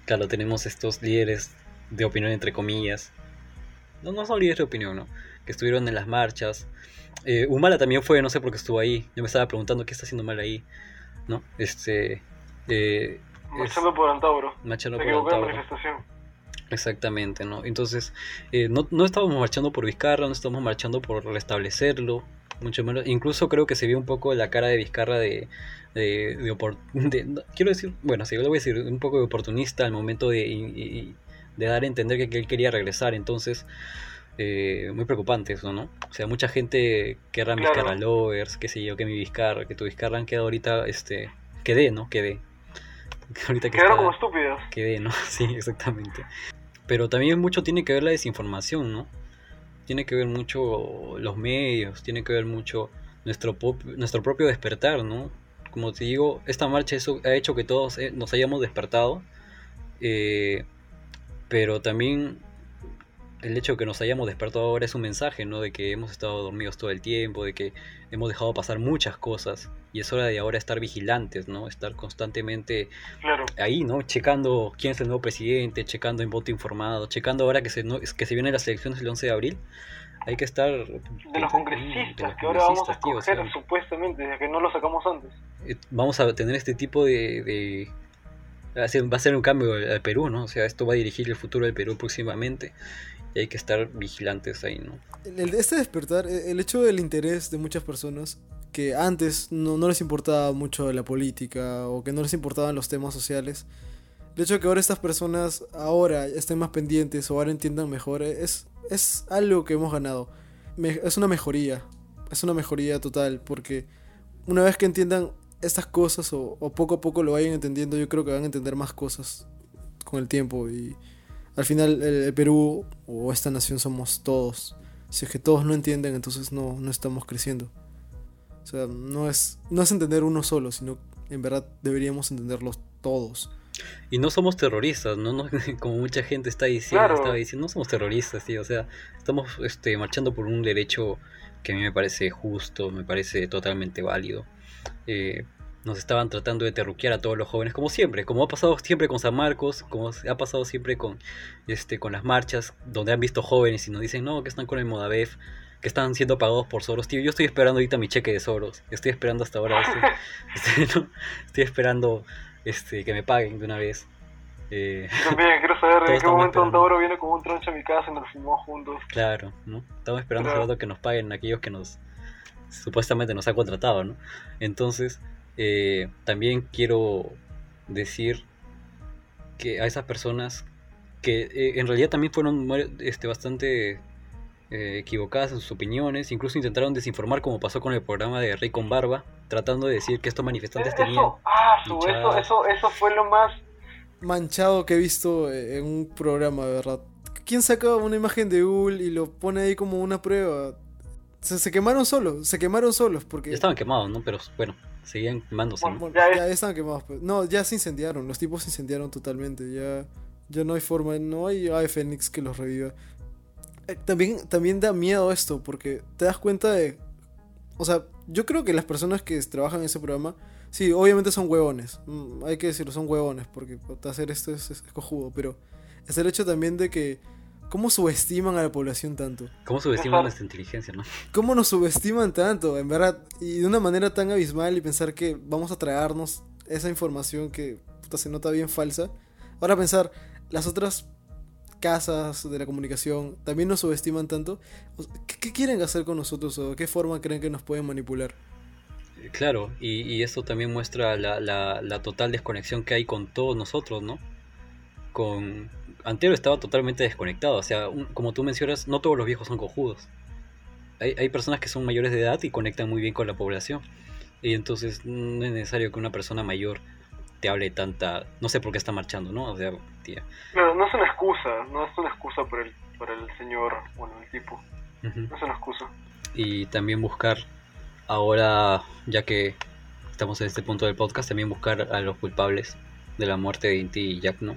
claro, tenemos estos líderes de opinión entre comillas. No, no son líderes de opinión, ¿no? Que estuvieron en las marchas. Eh, Humala también fue, no sé por qué estuvo ahí. Yo me estaba preguntando qué está haciendo mal ahí. ¿No? Este. Eh, marchando por Antauro. Marchando por Antauro. manifestación. Exactamente, ¿no? Entonces, eh, no, no estábamos marchando por Vizcarra, no estábamos marchando por restablecerlo, mucho menos. Incluso creo que se vio un poco la cara de Vizcarra de, de, de, quiero decir, bueno, sí, yo le voy a decir, un poco de oportunista al momento de, de dar a entender que, él quería regresar. Entonces, eh, muy preocupante eso, ¿no? O sea, mucha gente querrá claro. Vizcarra lovers, qué sé yo, que mi Vizcarra, que tu Vizcarra han quedado ahorita, este, quedé, ¿no? Quedé. *laughs* Ahorita que Quedaron como estúpidos. Quedé, ¿no? *laughs* Sí, exactamente. Pero también mucho tiene que ver la desinformación, ¿no? Tiene que ver mucho los medios, tiene que ver mucho nuestro, nuestro propio despertar, ¿no? Como te digo, esta marcha eso ha hecho que todos eh, nos hayamos despertado, eh, pero también el hecho de que nos hayamos despertado ahora es un mensaje, ¿no? De que hemos estado dormidos todo el tiempo, de que hemos dejado pasar muchas cosas y es hora de ahora estar vigilantes, ¿no? Estar constantemente ahí, ¿no? Checando quién es el nuevo presidente, checando en voto informado, checando ahora que se, que se vienen las elecciones el 11 de abril. Hay que estar... De los congresistas, que ahora vamos a escoger supuestamente, desde que no lo sacamos antes. Eh, vamos a tener este tipo de, de va a ser un cambio al Perú, ¿no? O sea, esto va a dirigir el futuro del Perú próximamente y hay que estar vigilantes ahí, ¿no? El, este despertar, e, el hecho del interés de muchas personas que antes no, no, les importaba mucho la política o que no les importaban los temas sociales, el hecho de que ahora estas personas ahora estén más pendientes o ahora entiendan mejor es, es algo que hemos ganado. es una mejoría, es una mejoría total porque una vez que entiendan estas cosas o, o poco a poco lo vayan entendiendo, yo creo que van a entender más cosas con el tiempo y al final el, Perú o esta nación somos todos. Si es que todos no entienden, entonces no, no estamos creciendo. O sea, no es, no es entender uno solo, sino en verdad deberíamos entenderlos todos. Y no somos terroristas, ¿no? no *laughs* como mucha gente está diciendo, estaba diciendo, no somos terroristas, tío. O sea, estamos este, marchando por un derecho que a mí me parece justo, me parece totalmente válido. Eh, nos estaban tratando de terruquear a todos los jóvenes, como siempre, como ha pasado siempre con San Marcos, como ha pasado siempre con, este, con las marchas, donde han visto jóvenes y nos dicen, no, que están con el Modavef, que están siendo pagados por Soros. Tío, yo estoy esperando ahorita mi cheque de Soros, estoy esperando hasta ahora, este, *laughs* este, estoy esperando este, que me paguen de una vez. Eh, también quiero saber *laughs* en qué momento Antauro viene con un troncho a mi casa y nos filmamos juntos. Claro, ¿no? Estamos esperando claro. que nos paguen aquellos que nos supuestamente nos han contratado, ¿no? Entonces, eh, también quiero decir que a esas personas que eh, en realidad también fueron este, bastante eh, equivocadas en sus opiniones, incluso intentaron desinformar como pasó con el programa de Rey con Barba, tratando de decir que estos manifestantes tenían... Ah, eso, eso, eso fue lo más manchado que he visto en un programa, de verdad. ¿Quién saca una imagen de Google y lo pone ahí como una prueba? Se, se quemaron solos, se quemaron solos porque... Estaban quemados, ¿no? Pero bueno, seguían quemándose. ya, estaban quemados. Pues. No, ya se incendiaron. Los tipos se incendiaron totalmente. Ya, ya no hay forma, no hay Ave Fénix que los reviva. Eh, también, también da miedo esto, porque te das cuenta de. O sea, yo creo que las personas que trabajan en ese programa, sí, obviamente son huevones. Mm, hay que decirlo, son huevones, porque hacer esto es, es cojudo. Pero es el hecho también de que ¿Cómo subestiman a la población tanto? ¿Cómo subestiman nuestra inteligencia, no? ¿Cómo nos subestiman tanto, en verdad? Y de una manera tan abismal y pensar que vamos a traernos esa información que se nota bien falsa. Ahora pensar, las otras casas de la comunicación también nos subestiman tanto. ¿Qué, quieren hacer con nosotros o de qué forma creen que nos pueden manipular? Claro, y, y esto también muestra la, la, la total desconexión que hay con todos nosotros, ¿no? Con, Antero estaba totalmente desconectado. O sea, como tú mencionas, no todos los viejos son cojudos. Hay, hay, personas que son mayores de edad y conectan muy bien con la población. Y entonces no es necesario que una persona mayor te hable tanta, no sé por qué está marchando, ¿no? O sea, tía. No es una excusa, no es una excusa por el, por el señor, bueno, el tipo. No es una excusa. Y también buscar, ahora, ya que estamos en este punto del podcast, también buscar a los culpables de la muerte de Inti y Jack, ¿no?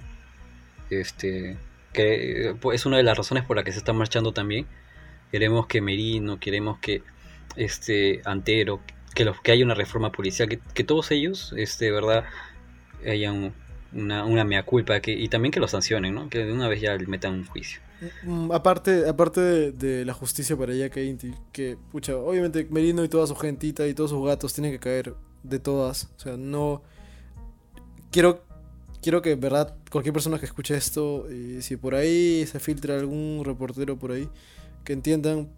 Este, que pues, es una de las razones por la que se está marchando también. Queremos que Merino, queremos que este Antero, que los que haya una reforma policial, que, que todos ellos, este, verdad, hayan una, una mea culpa que, y también que lo sancionen, ¿no? Que de una vez ya metan un juicio. Mm, aparte, aparte de, la justicia para Jack e Inti, que, pucha, obviamente Merino y toda su gentita y todos sus gatos tienen que caer de todas. O sea, no. Quiero quiero que, verdad, cualquier persona que escuche esto, y si por ahí se filtra algún reportero por ahí, que entiendan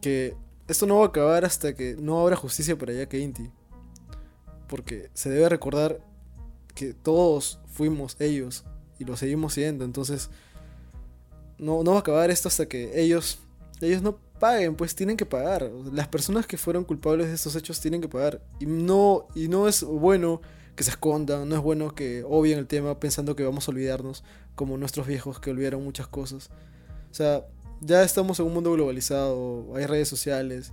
que esto no va a acabar hasta que no habrá justicia para Jack Inti. Porque se debe recordar que todos fuimos ellos y lo seguimos siendo. Entonces, no, no va a acabar esto hasta que ellos, ellos no paguen, pues tienen que pagar. Las personas que fueron culpables de estos hechos tienen que pagar. Y no, y no es bueno que se escondan, no es bueno que obvien el tema pensando que vamos a olvidarnos, como nuestros viejos que olvidaron muchas cosas. O sea, ya estamos en un mundo globalizado, hay redes sociales.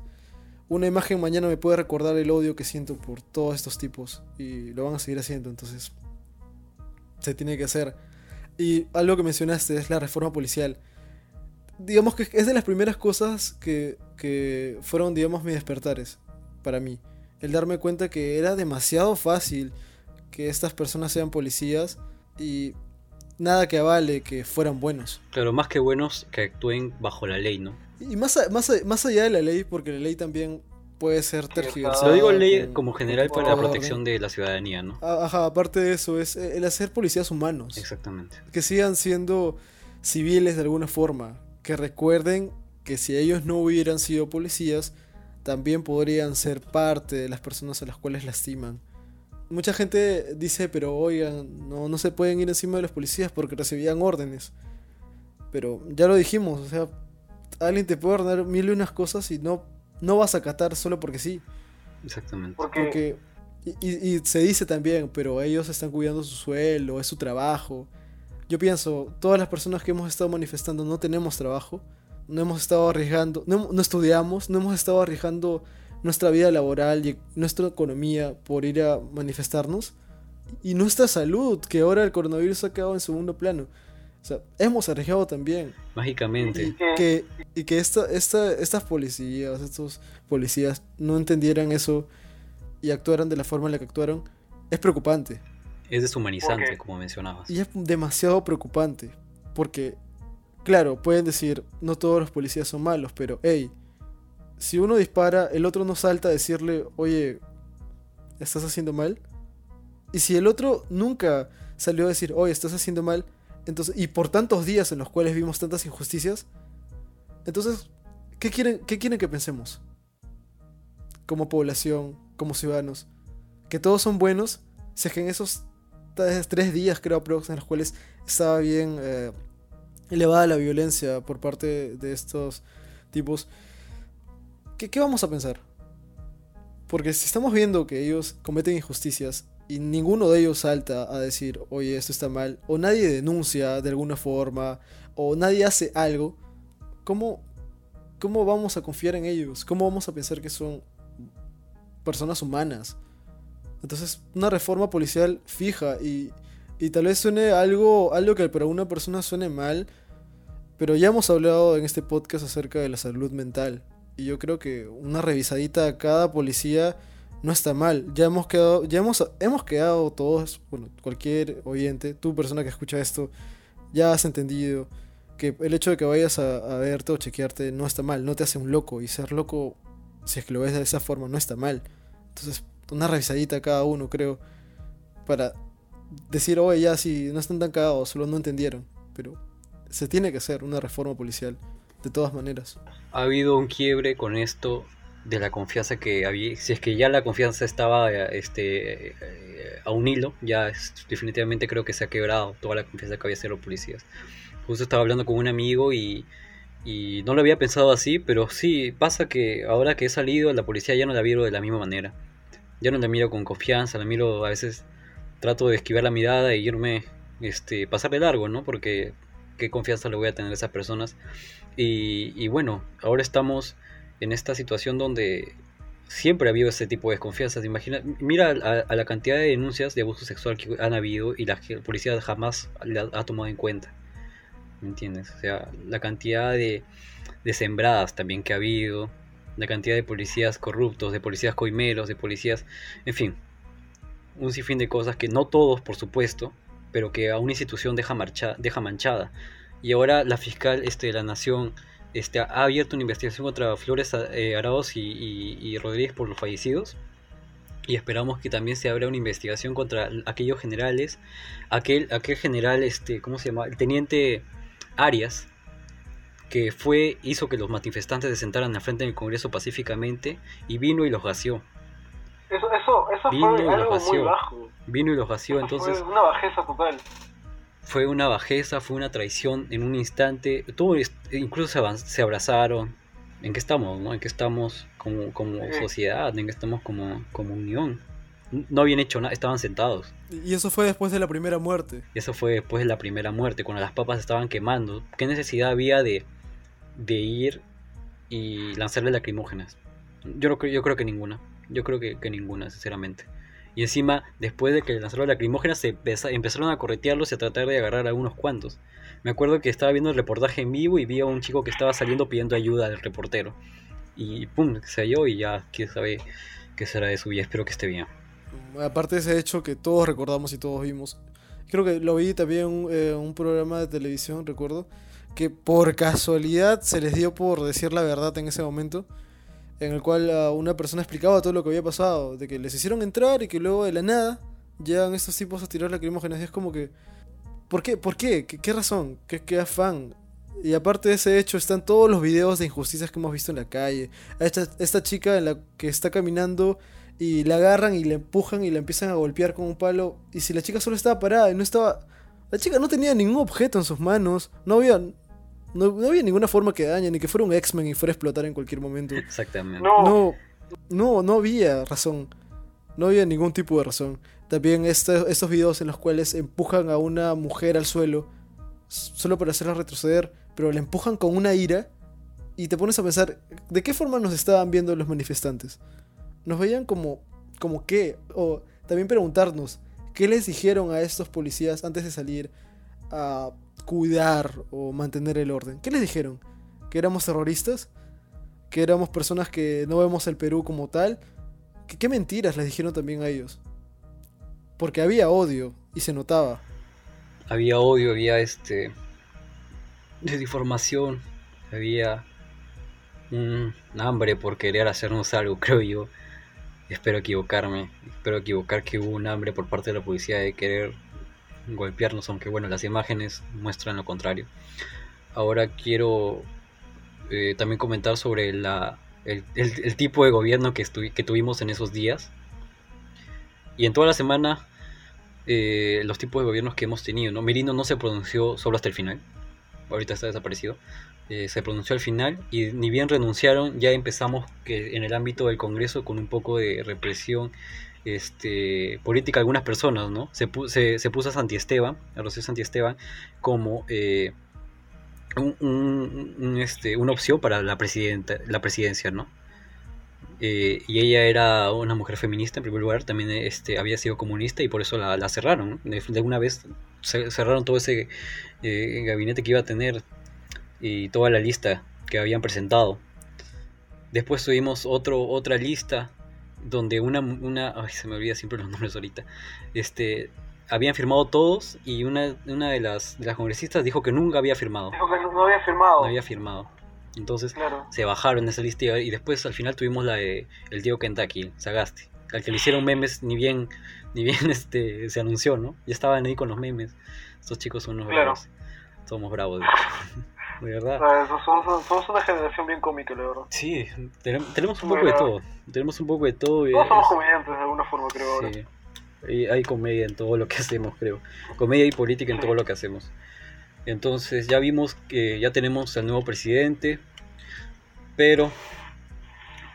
Una imagen mañana me puede recordar el odio que siento por todos estos tipos y lo van a seguir haciendo, entonces se tiene que hacer. Y algo que mencionaste es la reforma policial. Digamos que es de las primeras cosas que, que fueron, digamos, mis despertares para mí. El darme cuenta que era demasiado fácil que estas personas sean policías y nada que avale que fueran buenos. Claro, más que buenos que actúen bajo la ley, ¿no? Y más, más, más allá de la ley, porque la ley también puede ser tergiversada. Lo digo ley como general para la protección de la ciudadanía, ¿no? Ajá, aparte de eso, es el hacer policías humanos. Exactamente. Que sigan siendo civiles de alguna forma. Que recuerden que si ellos no hubieran sido policías, también podrían ser parte de las personas a las cuales lastiman mucha gente dice, pero oigan, no, no se pueden ir encima de los policías porque recibían órdenes. Pero ya lo dijimos, o sea, alguien te puede ordenar mil y unas cosas y no, no vas a acatar solo porque sí. Exactamente. Porque, y, y, se dice también, pero ellos están cuidando su suelo, es su trabajo. Yo pienso, todas las personas que hemos estado manifestando no tenemos trabajo, no hemos estado arriesgando, no, no estudiamos, no hemos estado arriesgando nuestra vida laboral y nuestra economía por ir a manifestarnos y nuestra salud, que ahora el coronavirus ha quedado en segundo plano. O sea, hemos arriesgado también. Mágicamente. Y que, y que esta, esta, estas policías, estos policías no entendieran eso y actuaran de la forma en la que actuaron, es preocupante. Es deshumanizante, como mencionabas. Y es demasiado preocupante. Porque, claro, pueden decir, no todos los policías son malos, pero, hey, si uno dispara, el otro no salta a decirle, oye, estás haciendo mal. Y si el otro nunca salió a decir, oye, estás haciendo mal, entonces, y por tantos días en los cuales vimos tantas injusticias, entonces, ¿qué quieren, qué quieren que pensemos? Como población, como ciudadanos, que todos son buenos, si es que en esos tres días, creo, en los cuales estaba bien eh, elevada la violencia por parte de estos tipos, ¿qué, vamos a pensar? Porque si estamos viendo que ellos cometen injusticias y ninguno de ellos salta a decir, oye, esto está mal, o nadie denuncia de alguna forma, o nadie hace algo, ¿cómo, cómo vamos a confiar en ellos? ¿Cómo vamos a pensar que son personas humanas? Entonces, una reforma policial fija y, y tal vez suene algo, algo que para una persona suene mal, pero ya hemos hablado en este podcast acerca de la salud mental. Y yo creo que una revisadita a cada policía no está mal. Ya hemos quedado, ya hemos, hemos quedado todos, bueno, cualquier oyente, tú persona que escucha esto, ya has entendido que el hecho de que vayas a, verte o chequearte no está mal, no te hace un loco. Y ser loco, si es que lo ves de esa forma, no está mal. Entonces, una revisadita a cada uno, creo, para decir, oye, ya si no están tan cagados, solo no entendieron. Pero se tiene que hacer una reforma policial de todas maneras. Ha habido un quiebre con esto de la confianza que había, si es que ya la confianza estaba este, eh, a un hilo, ya definitivamente creo que se ha quebrado toda la confianza que había hacia los policías. Justo estaba hablando con un amigo y, y no lo había pensado así, pero sí, pasa que ahora que he salido, la policía ya no la miro de la misma manera. Ya no la miro con confianza, la miro a veces trato de esquivar la mirada e irme, este, pasar de largo, ¿no? Porque qué confianza le voy a tener a esas personas. Y, bueno, ahora estamos en esta situación donde siempre ha habido ese tipo de desconfianzas. Imagina, mira a, la cantidad de denuncias de abuso sexual que han habido y la policía jamás la ha tomado en cuenta. ¿Me entiendes? O sea, la cantidad de, sembradas también que ha habido, la cantidad de policías corruptos, de policías coimeros, de policías, en fin, un sinfín de cosas que no todos, por supuesto, pero que a una institución deja, deja manchada. Y ahora la fiscal este, de la Nación este, ha abierto una investigación contra Flores eh, y, Rodríguez por los fallecidos. Y esperamos que también se abra una investigación contra aquellos generales. Aquel, aquel general, este, ¿cómo se llama? El teniente Arias, que fue, hizo que los manifestantes se sentaran al frente del Congreso pacíficamente y vino y los gaseó. Eso, eso, eso vino fue algo muy bajo. Vino y los gaseó, entonces... Fue una bajeza total fue una bajeza, fue una traición en un instante. Todo, incluso se, abrazaron. ¿En qué estamos? ¿no? ¿En qué estamos como, como sociedad? ¿En qué estamos como, como unión? No habían hecho nada, estaban sentados. Y eso fue después de la primera muerte. Y eso fue después de la primera muerte, cuando las papas estaban quemando. ¿Qué necesidad había de, de ir y lanzarle lacrimógenas? Yo, creo, yo creo que ninguna. Yo creo que, que ninguna, sinceramente. Y encima, después de que lanzaron la lacrimógena, se empezaron a corretearlos y a tratar de agarrar a unos cuantos. Me acuerdo que estaba viendo el reportaje en vivo y vi a un chico que estaba saliendo pidiendo ayuda al reportero. Y pum, se halló y ya, quién sabe qué será de su vida. Espero que esté bien. Aparte de ese hecho que todos recordamos y todos vimos, creo que lo vi también en un programa de televisión, recuerdo, que por casualidad se les dio por decir la verdad en ese momento en el cual una persona explicaba todo lo que había pasado, de que les hicieron entrar y que luego de la nada llegan estos tipos a tirar lacrimógenas y es como que... ¿Por qué? ¿Por qué? ¿Qué, razón? ¿Qué, ¿Qué, afán? Y aparte de ese hecho están todos los videos de injusticias que hemos visto en la calle. Esta, esta chica en la que está caminando y la agarran y la empujan y la empiezan a golpear con un palo. Y si la chica solo estaba parada y no estaba... La chica no tenía ningún objeto en sus manos, no había no, había ninguna forma que dañe, ni que fuera un X-Men y fuera a explotar en cualquier momento. Exactamente. No. no, no, había razón. No había ningún tipo de razón. También estos videos en los cuales empujan a una mujer al suelo solo para hacerla retroceder, pero la empujan con una ira y te pones a pensar, ¿de qué forma nos estaban viendo los manifestantes? ¿Nos veían como, como qué? O también preguntarnos, ¿qué les dijeron a estos policías antes de salir a cuidar o mantener el orden. ¿Qué les dijeron? ¿Que éramos terroristas? ¿Que éramos personas que no vemos el Perú como tal? ¿Qué, mentiras les dijeron también a ellos? Porque había odio y se notaba. Había odio, había este. desinformación, había un hambre por querer hacernos algo, *laughs* creo yo. Espero equivocarme, espero equivocar que hubo un hambre por parte de la policía de querer golpearnos, aunque bueno, las imágenes muestran lo contrario. Ahora quiero eh, también comentar sobre la, el, tipo de gobierno que, que tuvimos en esos días. Y en toda la semana, eh, los tipos de gobiernos que hemos tenido. ¿no? Merino no se pronunció solo hasta el final. Ahorita está desaparecido. Eh, se pronunció al final y ni bien renunciaron, ya empezamos que en el ámbito del Congreso con un poco de represión este, política algunas personas, ¿no? Se, se, puso a Santi Esteban, a Rocío Santi Esteban, como eh, un, este, una opción para la, presidenta, la presidencia, ¿no? Eh, y ella era una mujer feminista en primer lugar, también este, había sido comunista y por eso la, cerraron. De, de, una vez cerraron todo ese eh, gabinete que iba a tener y toda la lista que habían presentado. Después tuvimos otro, otra lista donde una, una ay, se me olvida siempre los nombres ahorita, este, habían firmado todos y una, una de, las, de las congresistas dijo que nunca había firmado. Dijo que no había firmado. No había firmado. Entonces se bajaron de esa lista y después al final tuvimos la de el tío Kentucky, Sagasti, al que le hicieron memes ni bien ni bien *laughs* este se anunció, ¿no? Ya estaban ahí con los memes. Estos chicos son unos bravos. Somos bravos. *laughs* de verdad. somos, una generación bien cómica, la verdad. Sí, tenemos un poco de todo. Tenemos un poco de todo. Todos somos comediantes de alguna forma, creo. Sí. hay comedia en todo lo que *laughs* hacemos, creo. Comedia y política en todo lo que hacemos. Entonces ya vimos que ya tenemos al nuevo presidente, pero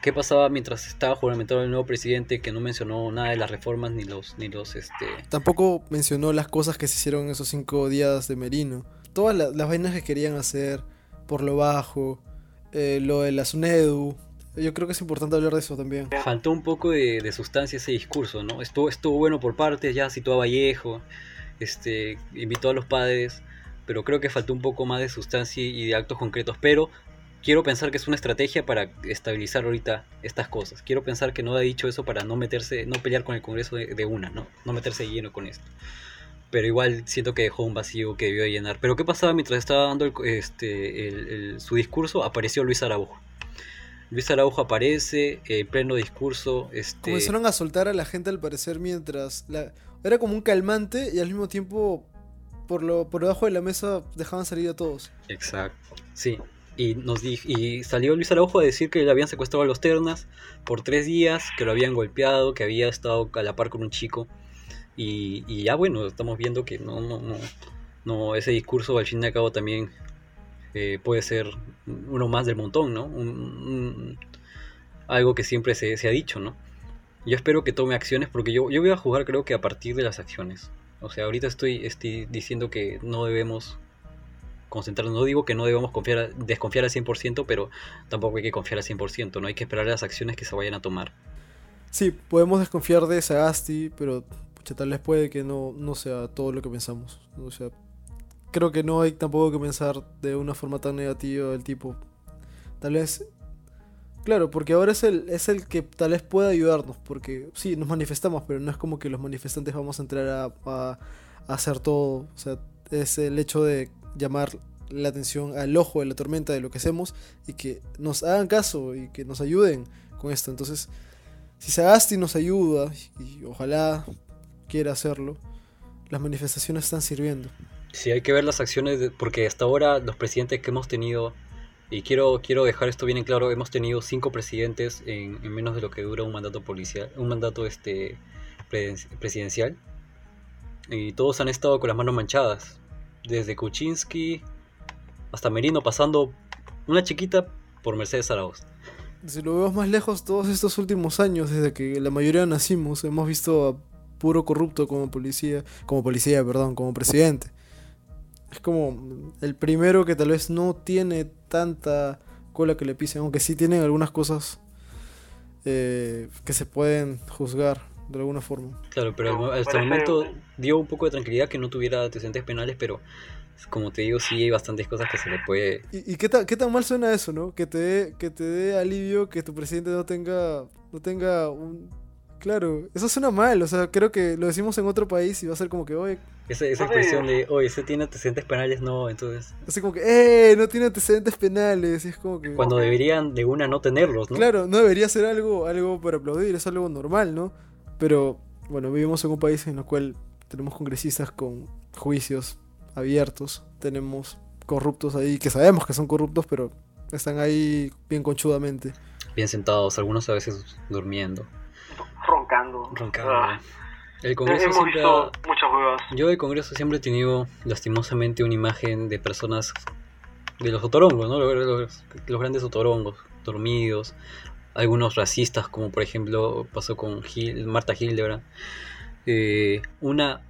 ¿Qué pasaba mientras estaba juramentado el nuevo presidente que no mencionó nada de las reformas ni los, ni los, este... Tampoco mencionó las cosas que se hicieron en esos cinco días de Merino. Todas las vainas que querían hacer por lo bajo, eh, lo de la SUNEDU. Yo creo que es importante hablar de eso también. Faltó un poco de, sustancia ese discurso, ¿no? Estuvo, estuvo bueno por partes, ya citó a Vallejo, este, invitó a los padres, pero creo que faltó un poco más de sustancia y de actos concretos. Pero quiero pensar que es una estrategia para estabilizar ahorita estas cosas. Quiero pensar que no ha dicho eso para no meterse, no pelear con el Congreso de, una, ¿no? No meterse lleno con esto. Pero igual siento que dejó un vacío que debió llenar. Pero ¿qué pasaba mientras estaba dando este, su discurso? Apareció Luis Araujo. Luis Araujo aparece en pleno discurso. Este... Comenzaron a soltar a la gente al parecer mientras... La... Era como un calmante y al mismo tiempo por, lo, por debajo de la mesa dejaban salir a todos. Exacto, sí y nos y salió Luis Araujo a decir que le habían secuestrado a los Ternas por tres días, que lo habían golpeado, que había estado a la par con un chico. Y, ya bueno, estamos viendo que no, no, no, no, ese discurso al fin y al cabo también eh, puede ser uno más del montón, ¿no? algo que siempre se, se, ha dicho, ¿no? Yo espero que tome acciones porque yo, yo voy a jugar creo que a partir de las acciones. O sea, ahorita estoy, estoy diciendo que no debemos concentrarnos. No digo que no debamos confiar, desconfiar al 100%, pero tampoco hay que confiar al 100%, no hay que esperar las acciones que se vayan a tomar. Sí, podemos desconfiar de Sagasti, pero tal vez puede que no, no sea todo lo que pensamos. O sea, creo que no hay tampoco que pensar de una forma tan negativa del tipo. Tal vez. Claro, porque ahora es el, es el que tal vez pueda ayudarnos, porque sí, nos manifestamos, pero no es como que los manifestantes vamos a entrar a, a hacer todo. O sea, es el hecho de llamar la atención al ojo de la tormenta de lo que hacemos y que nos hagan caso y que nos ayuden con esto. Entonces, si Sagasti nos ayuda y ojalá quiera hacerlo, las manifestaciones están sirviendo. Sí, hay que ver las acciones porque hasta ahora los presidentes que hemos tenido, y quiero, quiero dejar esto bien en claro, hemos tenido cinco presidentes en, menos de lo que dura un mandato policial, un mandato este presidencial, y todos han estado con las manos manchadas desde Kuczynski hasta Merino, pasando una chiquita por Mercedes Zaragoza. Si lo vemos más lejos, todos estos últimos años, desde que la mayoría nacimos, hemos visto a puro corrupto como policía, como policía, perdón, como presidente. Es como el primero que tal vez no tiene tanta cola que le pisen, aunque sí tienen algunas cosas eh, que se pueden juzgar de alguna forma. Claro, pero hasta el momento dio un poco de tranquilidad que no tuviera antecedentes penales, pero como te digo, sí hay bastantes cosas que se le puede... ¿Y, qué, qué tan mal suena eso, no? Que te, dé, que te dé alivio que tu presidente no tenga, no tenga un... Claro, eso suena mal, o sea, creo que lo decimos en otro país y va a ser como que, oye... Esa, esa expresión de, oye, ese tiene antecedentes penales, no, entonces... Así como que, eh, no tiene antecedentes penales, y es como que... Cuando deberían de una no tenerlos, ¿no? Claro, no debería ser algo, algo para aplaudir, es algo normal, ¿no? Pero bueno, vivimos en un país en el cual tenemos congresistas con juicios abiertos, tenemos corruptos ahí que sabemos que son corruptos, pero están ahí bien conchudamente. Bien sentados, algunos a veces durmiendo. Roncando. Roncando. Ah. El Congreso siempre Yo del Congreso siempre he tenido lastimosamente una imagen de personas de los otorongos, ¿no? Los, los grandes otorongos, dormidos, algunos racistas, como por ejemplo pasó con Marta Hildebrand. Eh, una,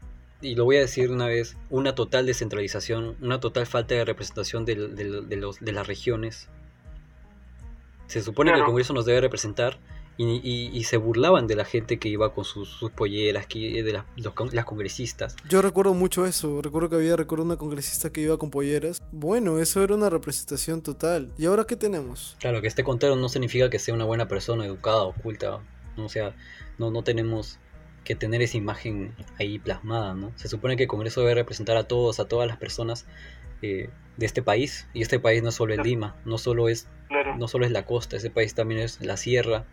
y lo voy a decir una vez, una total descentralización, una total falta de representación de, los, de las regiones. Se supone que el Congreso nos debe representar y, se burlaban de la gente que iba con sus, polleras, que, de las congresistas. Yo recuerdo mucho eso, recuerdo que había recuerdo una congresista que iba con polleras. Bueno, eso era una representación total. ¿Y ahora qué tenemos? Claro, que este contero no significa que sea una buena persona, educada, oculta. ¿no? O sea, no, no tenemos que tener esa imagen ahí plasmada, ¿no? Se supone que el Congreso debe representar a todos, a todas las personas eh, de este país. Y este país no solo es Lima, no solo es, no solo es la costa, este país también es la sierra,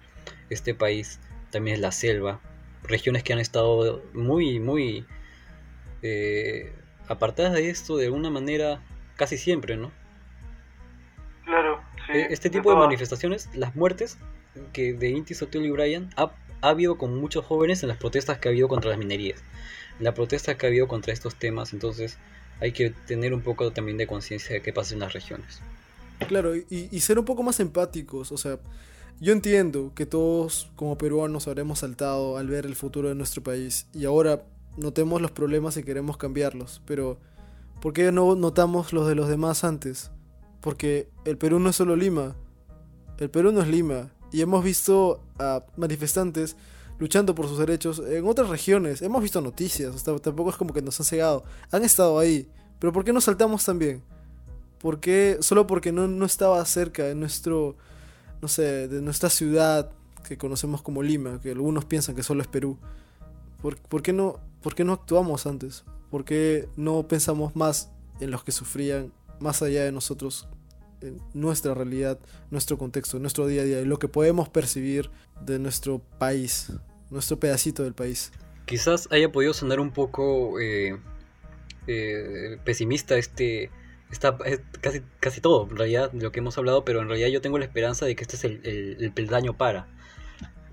este país también es la selva, regiones que han estado muy, muy eh, apartadas de esto de alguna manera casi siempre, ¿no? Claro, sí. E, este tipo de manifestaciones, las muertes que de Inti Sotelo y Brian ha, habido con muchos jóvenes en las protestas que ha habido contra las minerías, en la protesta que ha habido contra estos temas, entonces hay que tener un poco también de conciencia de qué pasa en las regiones. Claro, y, ser un poco más empáticos, o sea, Yo entiendo que todos como peruanos habremos saltado al ver el futuro de nuestro país y ahora notemos los problemas y queremos cambiarlos, pero ¿por qué no notamos los de los demás antes? Porque el Perú no es solo Lima, el Perú no es Lima y hemos visto a manifestantes luchando por sus derechos en otras regiones, hemos visto noticias, tampoco es como que nos han cegado, han estado ahí, pero ¿por qué no saltamos también? ¿Por qué? Solo porque no, no estaba cerca de nuestro, no sé, de nuestra ciudad que conocemos como Lima, que algunos piensan que solo es Perú. ¿Por, por qué, no, ¿Por qué no actuamos antes? ¿Por qué no pensamos más en los que sufrían más allá de nosotros, en nuestra realidad, nuestro contexto, nuestro día a día y lo que podemos percibir de nuestro país, nuestro pedacito del país? Quizás haya podido sonar un poco eh, eh, pesimista este, está casi, casi todo, en realidad, de lo que hemos hablado, pero en realidad yo tengo la esperanza de que este es el, el, peldaño para.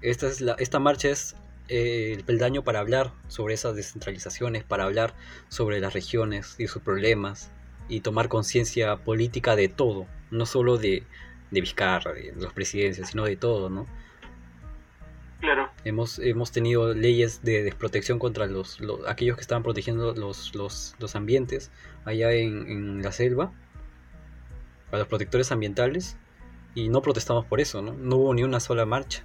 Esta, es la, esta marcha es eh, el peldaño para hablar sobre esas descentralizaciones, para hablar sobre las regiones y sus problemas y tomar conciencia política de todo, no solo de, de Vizcarra, de los presidencias, sino de todo, ¿no? Claro. Hemos, hemos tenido leyes de desprotección contra los, aquellos que estaban protegiendo los, los, los ambientes allá en, en, la selva, a los protectores ambientales, y no protestamos por eso, ¿no? No hubo ni una sola marcha.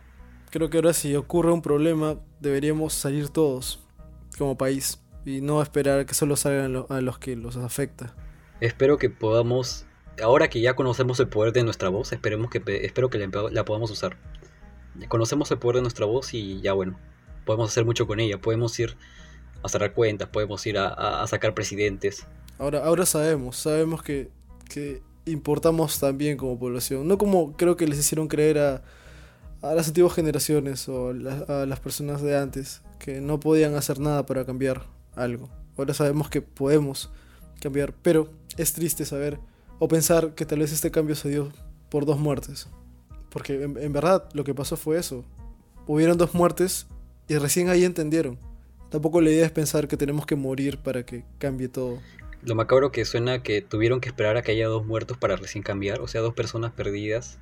Creo que ahora si ocurre un problema deberíamos salir todos como país y no esperar que solo salgan a los que los afecta. Espero que podamos, ahora que ya conocemos el poder de nuestra voz, esperemos que, espero que la, la podamos usar conocemos el poder de nuestra voz y ya bueno, podemos hacer mucho con ella, podemos ir a cerrar cuentas, podemos ir a, sacar presidentes. Ahora, ahora sabemos, sabemos que, que importamos también como población, no como creo que les hicieron creer a, a las antiguas generaciones o a las personas de antes, que no podían hacer nada para cambiar algo. Ahora sabemos que podemos cambiar, pero es triste saber o pensar que tal vez este cambio se dio por dos muertes. Porque en, verdad lo que pasó fue eso. Hubieron dos muertes y recién ahí entendieron. Tampoco la idea es pensar que tenemos que morir para que cambie todo. Lo macabro que suena que tuvieron que esperar a que haya dos muertos para recién cambiar, o sea, dos personas perdidas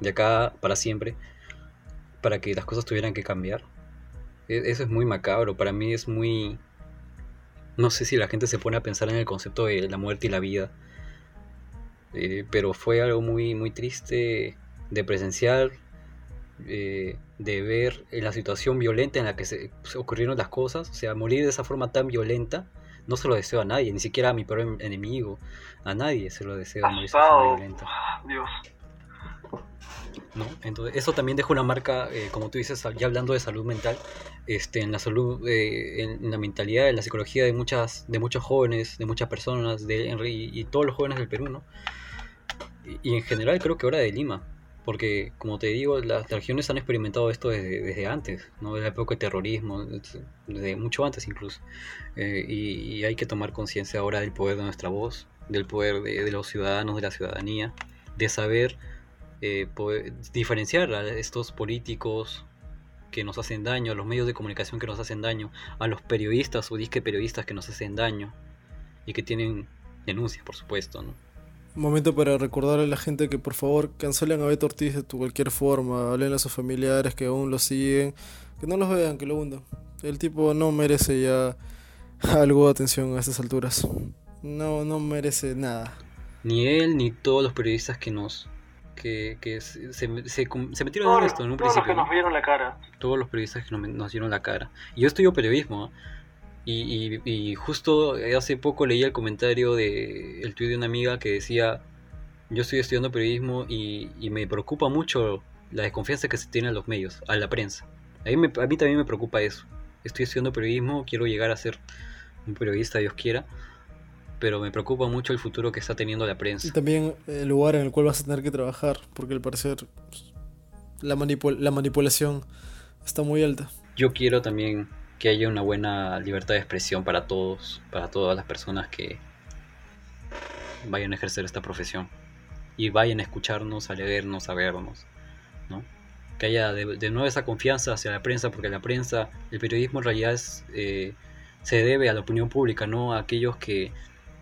de acá para siempre, para que las cosas tuvieran que cambiar. E, eso es muy macabro, para mí es muy... No sé si la gente se pone a pensar en el concepto de la muerte y la vida, eh, pero fue algo muy, muy triste de presenciar, eh, de ver la situación violenta en la que se, ocurrieron las cosas, o sea, morir de esa forma tan violenta, no se lo deseo a nadie, ni siquiera a mi peor enemigo, a nadie se lo deseo morir de esa forma violenta. Dios. ¿No? Entonces, eso también deja una marca, eh, como tú dices, ya hablando de salud mental, este, en la salud, eh, en, la mentalidad, en la psicología de muchas, de muchos jóvenes, de muchas personas, de, y, y todos los jóvenes del Perú, ¿no? Y, y, en general creo que ahora de Lima, porque, como te digo, las regiones han experimentado esto desde, antes, ¿no? desde la época de terrorismo, desde mucho antes incluso. Eh, y, hay que tomar conciencia ahora del poder de nuestra voz, del poder de, los ciudadanos, de la ciudadanía, de saber eh, diferenciar a estos políticos que nos hacen daño, a los medios de comunicación que nos hacen daño, a los periodistas o disque periodistas que nos hacen daño y que tienen denuncias, por supuesto, ¿no? Momento para recordarle a la gente que por favor cancelen a Beto Ortiz de cualquier forma, hablen a sus familiares que aún lo siguen, que no los vean, que lo hundan. El tipo no merece ya algo de atención a estas alturas. No, no merece nada. Ni él ni todos los periodistas que nos que, que se, se, se, metieron en esto en un todos principio. Todos los que nos vieron la cara. Todos los periodistas que nos, nos dieron la cara. Y yo estudio periodismo. Y, y, justo hace poco leí el comentario de el tuit de una amiga que decía yo estoy estudiando periodismo y, y, me preocupa mucho la desconfianza que se tiene a los medios, a la prensa. A mí, a mí también me preocupa eso. Estoy estudiando periodismo, quiero llegar a ser un periodista, Dios quiera, pero me preocupa mucho el futuro que está teniendo la prensa. Y también el lugar en el cual vas a tener que trabajar, porque al parecer pues, la, manipul la manipulación está muy alta. Yo quiero también que haya una buena libertad de expresión para todos, para todas las personas que vayan a ejercer esta profesión y vayan a escucharnos, a leernos, a vernos, ¿no? Que haya de, nuevo esa confianza hacia la prensa, porque la prensa, el periodismo en realidad eh, se debe a la opinión pública, no a aquellos que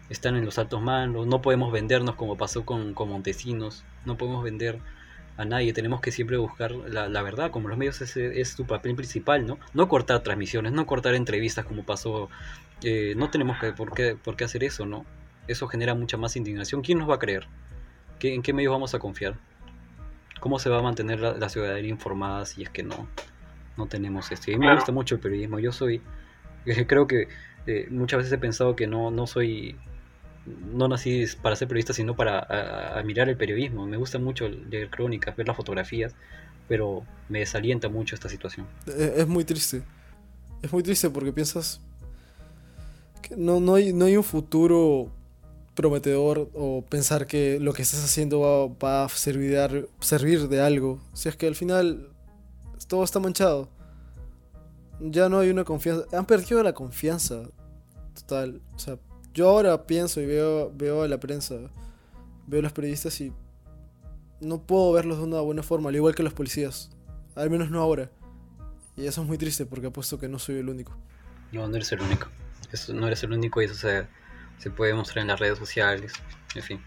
están en los altos mandos, no podemos vendernos como pasó con, con Montesinos, no podemos vender a nadie, tenemos que siempre buscar la, verdad, como los medios es, es tu papel principal, ¿no? No cortar transmisiones, no cortar entrevistas como pasó, eh, no tenemos que, por, qué, por qué hacer eso, ¿no? Eso genera mucha más indignación. ¿Quién nos va a creer? ¿En qué medios vamos a confiar? ¿Cómo se va a mantener la, ciudadanía informada si es que no, no tenemos esto? Y a mí me gusta mucho el periodismo. Yo soy, *laughs* creo que eh, muchas veces he pensado que no, no soy no nací para ser periodista, sino para admirar el periodismo. Me gusta mucho leer crónicas, ver las fotografías, pero me desalienta mucho esta situación. Es, muy triste. Es muy triste porque piensas que no, no, hay, no hay un futuro prometedor o pensar que lo que estás haciendo va, a servir de, servir de algo. Si es que al final todo está manchado. Ya no hay una confianza. Han perdido la confianza total. O sea, yo ahora pienso y veo, veo a la prensa, veo a los periodistas y no puedo verlos de una buena forma, al igual que los policías. Al menos no ahora. Y eso es muy triste porque apuesto que no soy el único. No, no eres el único. Eso, no eres el único y eso se, se puede mostrar en las redes sociales, en fin.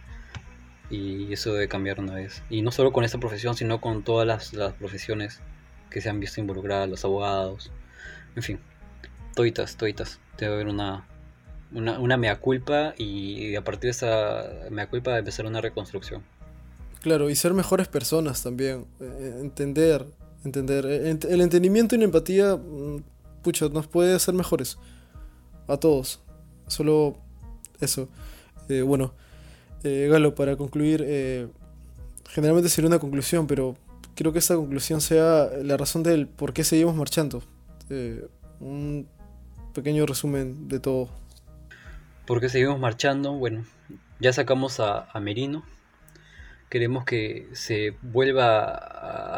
Y eso debe cambiar una vez. Y no solo con esta profesión, sino con todas las, las profesiones que se han visto involucradas, los abogados, en fin. Toitas, toitas. Debe haber una, una, una mea culpa y a partir de esa mea culpa empezar una reconstrucción. Claro, y ser mejores personas también, eh, entender, entender, eh, el entendimiento y la empatía, mm, pucha, nos puede hacer mejores, a todos, solo eso. Eh, bueno, Galo, para concluir, generalmente sería una conclusión, pero quiero que esta conclusión sea la razón del por qué seguimos marchando. un pequeño resumen de todo. Porque seguimos marchando, bueno, ya sacamos a, Merino. Queremos que se vuelva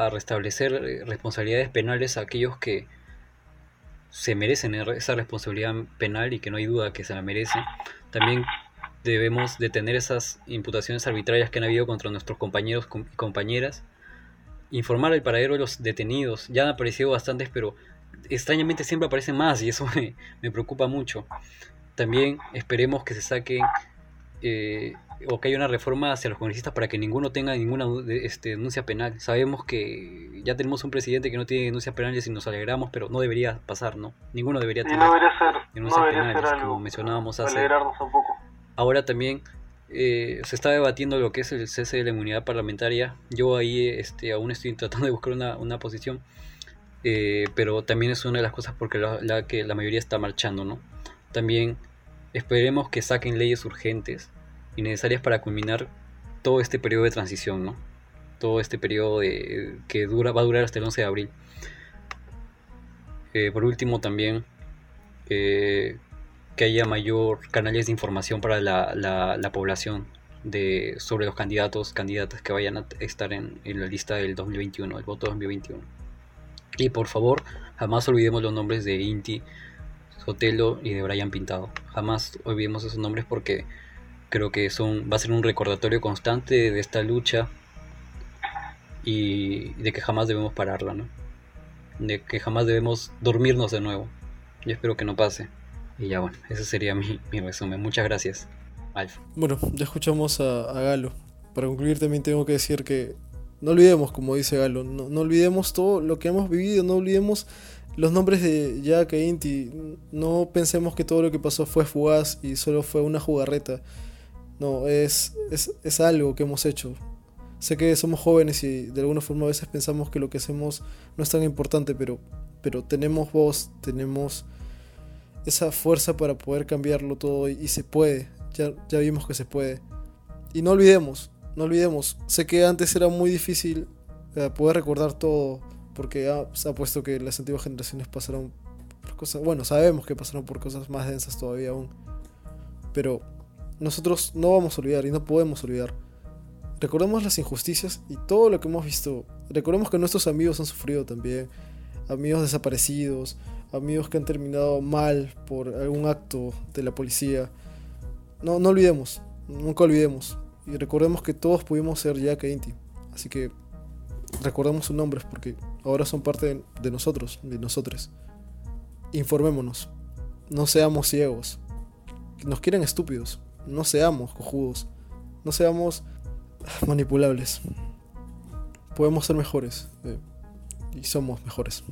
a, restablecer responsabilidades penales a aquellos que se merecen esa responsabilidad penal y que no hay duda que se la merecen. También debemos detener esas imputaciones arbitrarias que han habido contra nuestros compañeros y compañeras. Informar al paradero de los detenidos. Ya han aparecido bastantes, pero extrañamente siempre aparecen más y eso *laughs* me preocupa mucho. También esperemos que se saquen eh, o que haya una reforma hacia los congresistas para que ninguno tenga ninguna este, denuncia penal. Sabemos que ya tenemos un presidente que no tiene denuncias penales y nos alegramos, pero no debería pasar, ¿no? Ninguno debería tener denuncias penales, como mencionábamos hace. Ahora también eh, se está debatiendo lo que es el cese de la inmunidad parlamentaria. Yo ahí este, aún estoy tratando de buscar una, una posición, eh, pero también es una de las cosas porque la, que la mayoría está marchando, ¿no? También esperemos que saquen leyes urgentes y necesarias para culminar todo este periodo de transición, ¿no? Todo este periodo que dura, va a durar hasta el 11 de abril. Eh, por último, también eh, que haya mayor canales de información para la, población de, sobre los candidatos, candidatas que vayan a estar en, en la lista del 2021, el voto 2021. Y por favor, jamás olvidemos los nombres de Inti, Sotelo y de Brian Pintado. Jamás olvidemos esos nombres porque creo que son va a ser un recordatorio constante de esta lucha y de que jamás debemos pararla, ¿no? De que jamás debemos dormirnos de nuevo. Yo espero que no pase. Y ya bueno, ese sería mi, resumen. Muchas gracias, Alf. Bueno, ya escuchamos a, Galo. Para concluir también tengo que decir que no olvidemos, como dice Galo, no, no olvidemos todo lo que hemos vivido, no olvidemos los nombres de Jack e Inti, no pensemos que todo lo que pasó fue fugaz y solo fue una jugarreta. No, es, es, algo que hemos hecho. Sé que somos jóvenes y de alguna forma a veces pensamos que lo que hacemos no es tan importante, pero, pero tenemos voz, tenemos esa fuerza para poder cambiarlo todo y, se puede. Ya, ya vimos que se puede. Y no olvidemos, no olvidemos. Sé que antes era muy difícil eh, poder recordar todo porque se ha puesto que las antiguas generaciones pasaron por cosas, bueno, sabemos que pasaron por cosas más densas todavía aún, pero nosotros no vamos a olvidar y no podemos olvidar. Recordemos las injusticias y todo lo que hemos visto. Recordemos que nuestros amigos han sufrido también, amigos desaparecidos, amigos que han terminado mal por algún acto de la policía. No, no olvidemos, nunca olvidemos. Y recordemos que todos pudimos ser Jack e Inti. Así que recordemos sus nombres porque ahora son parte de, nosotros, de nosotros. Informémonos, no seamos ciegos, nos quieren estúpidos, no seamos cojudos, no seamos manipulables. podemos ser mejores. Eh, y somos mejores.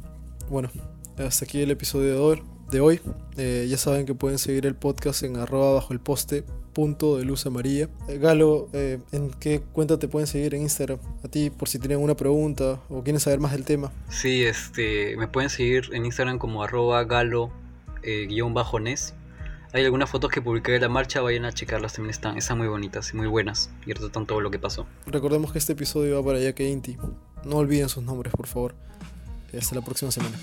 Bueno, hasta aquí el episodio de hoy. Eh, ya saben que pueden seguir el podcast en arroba bajo el poste punto de luz amarilla. Eh, Galo, ¿en qué cuenta te pueden seguir en Instagram? A ti, por si tienen una pregunta o quieren saber más del tema. Sí, este, me pueden seguir en Instagram como arroba galo guion bajo nes hay algunas fotos que publiqué de la marcha, vayan a checarlas, también están, están muy bonitas y muy buenas y retratan todo lo que pasó. Recordemos que este episodio va para Jack e Inti. No olviden sus nombres, por favor. Hasta la próxima semana.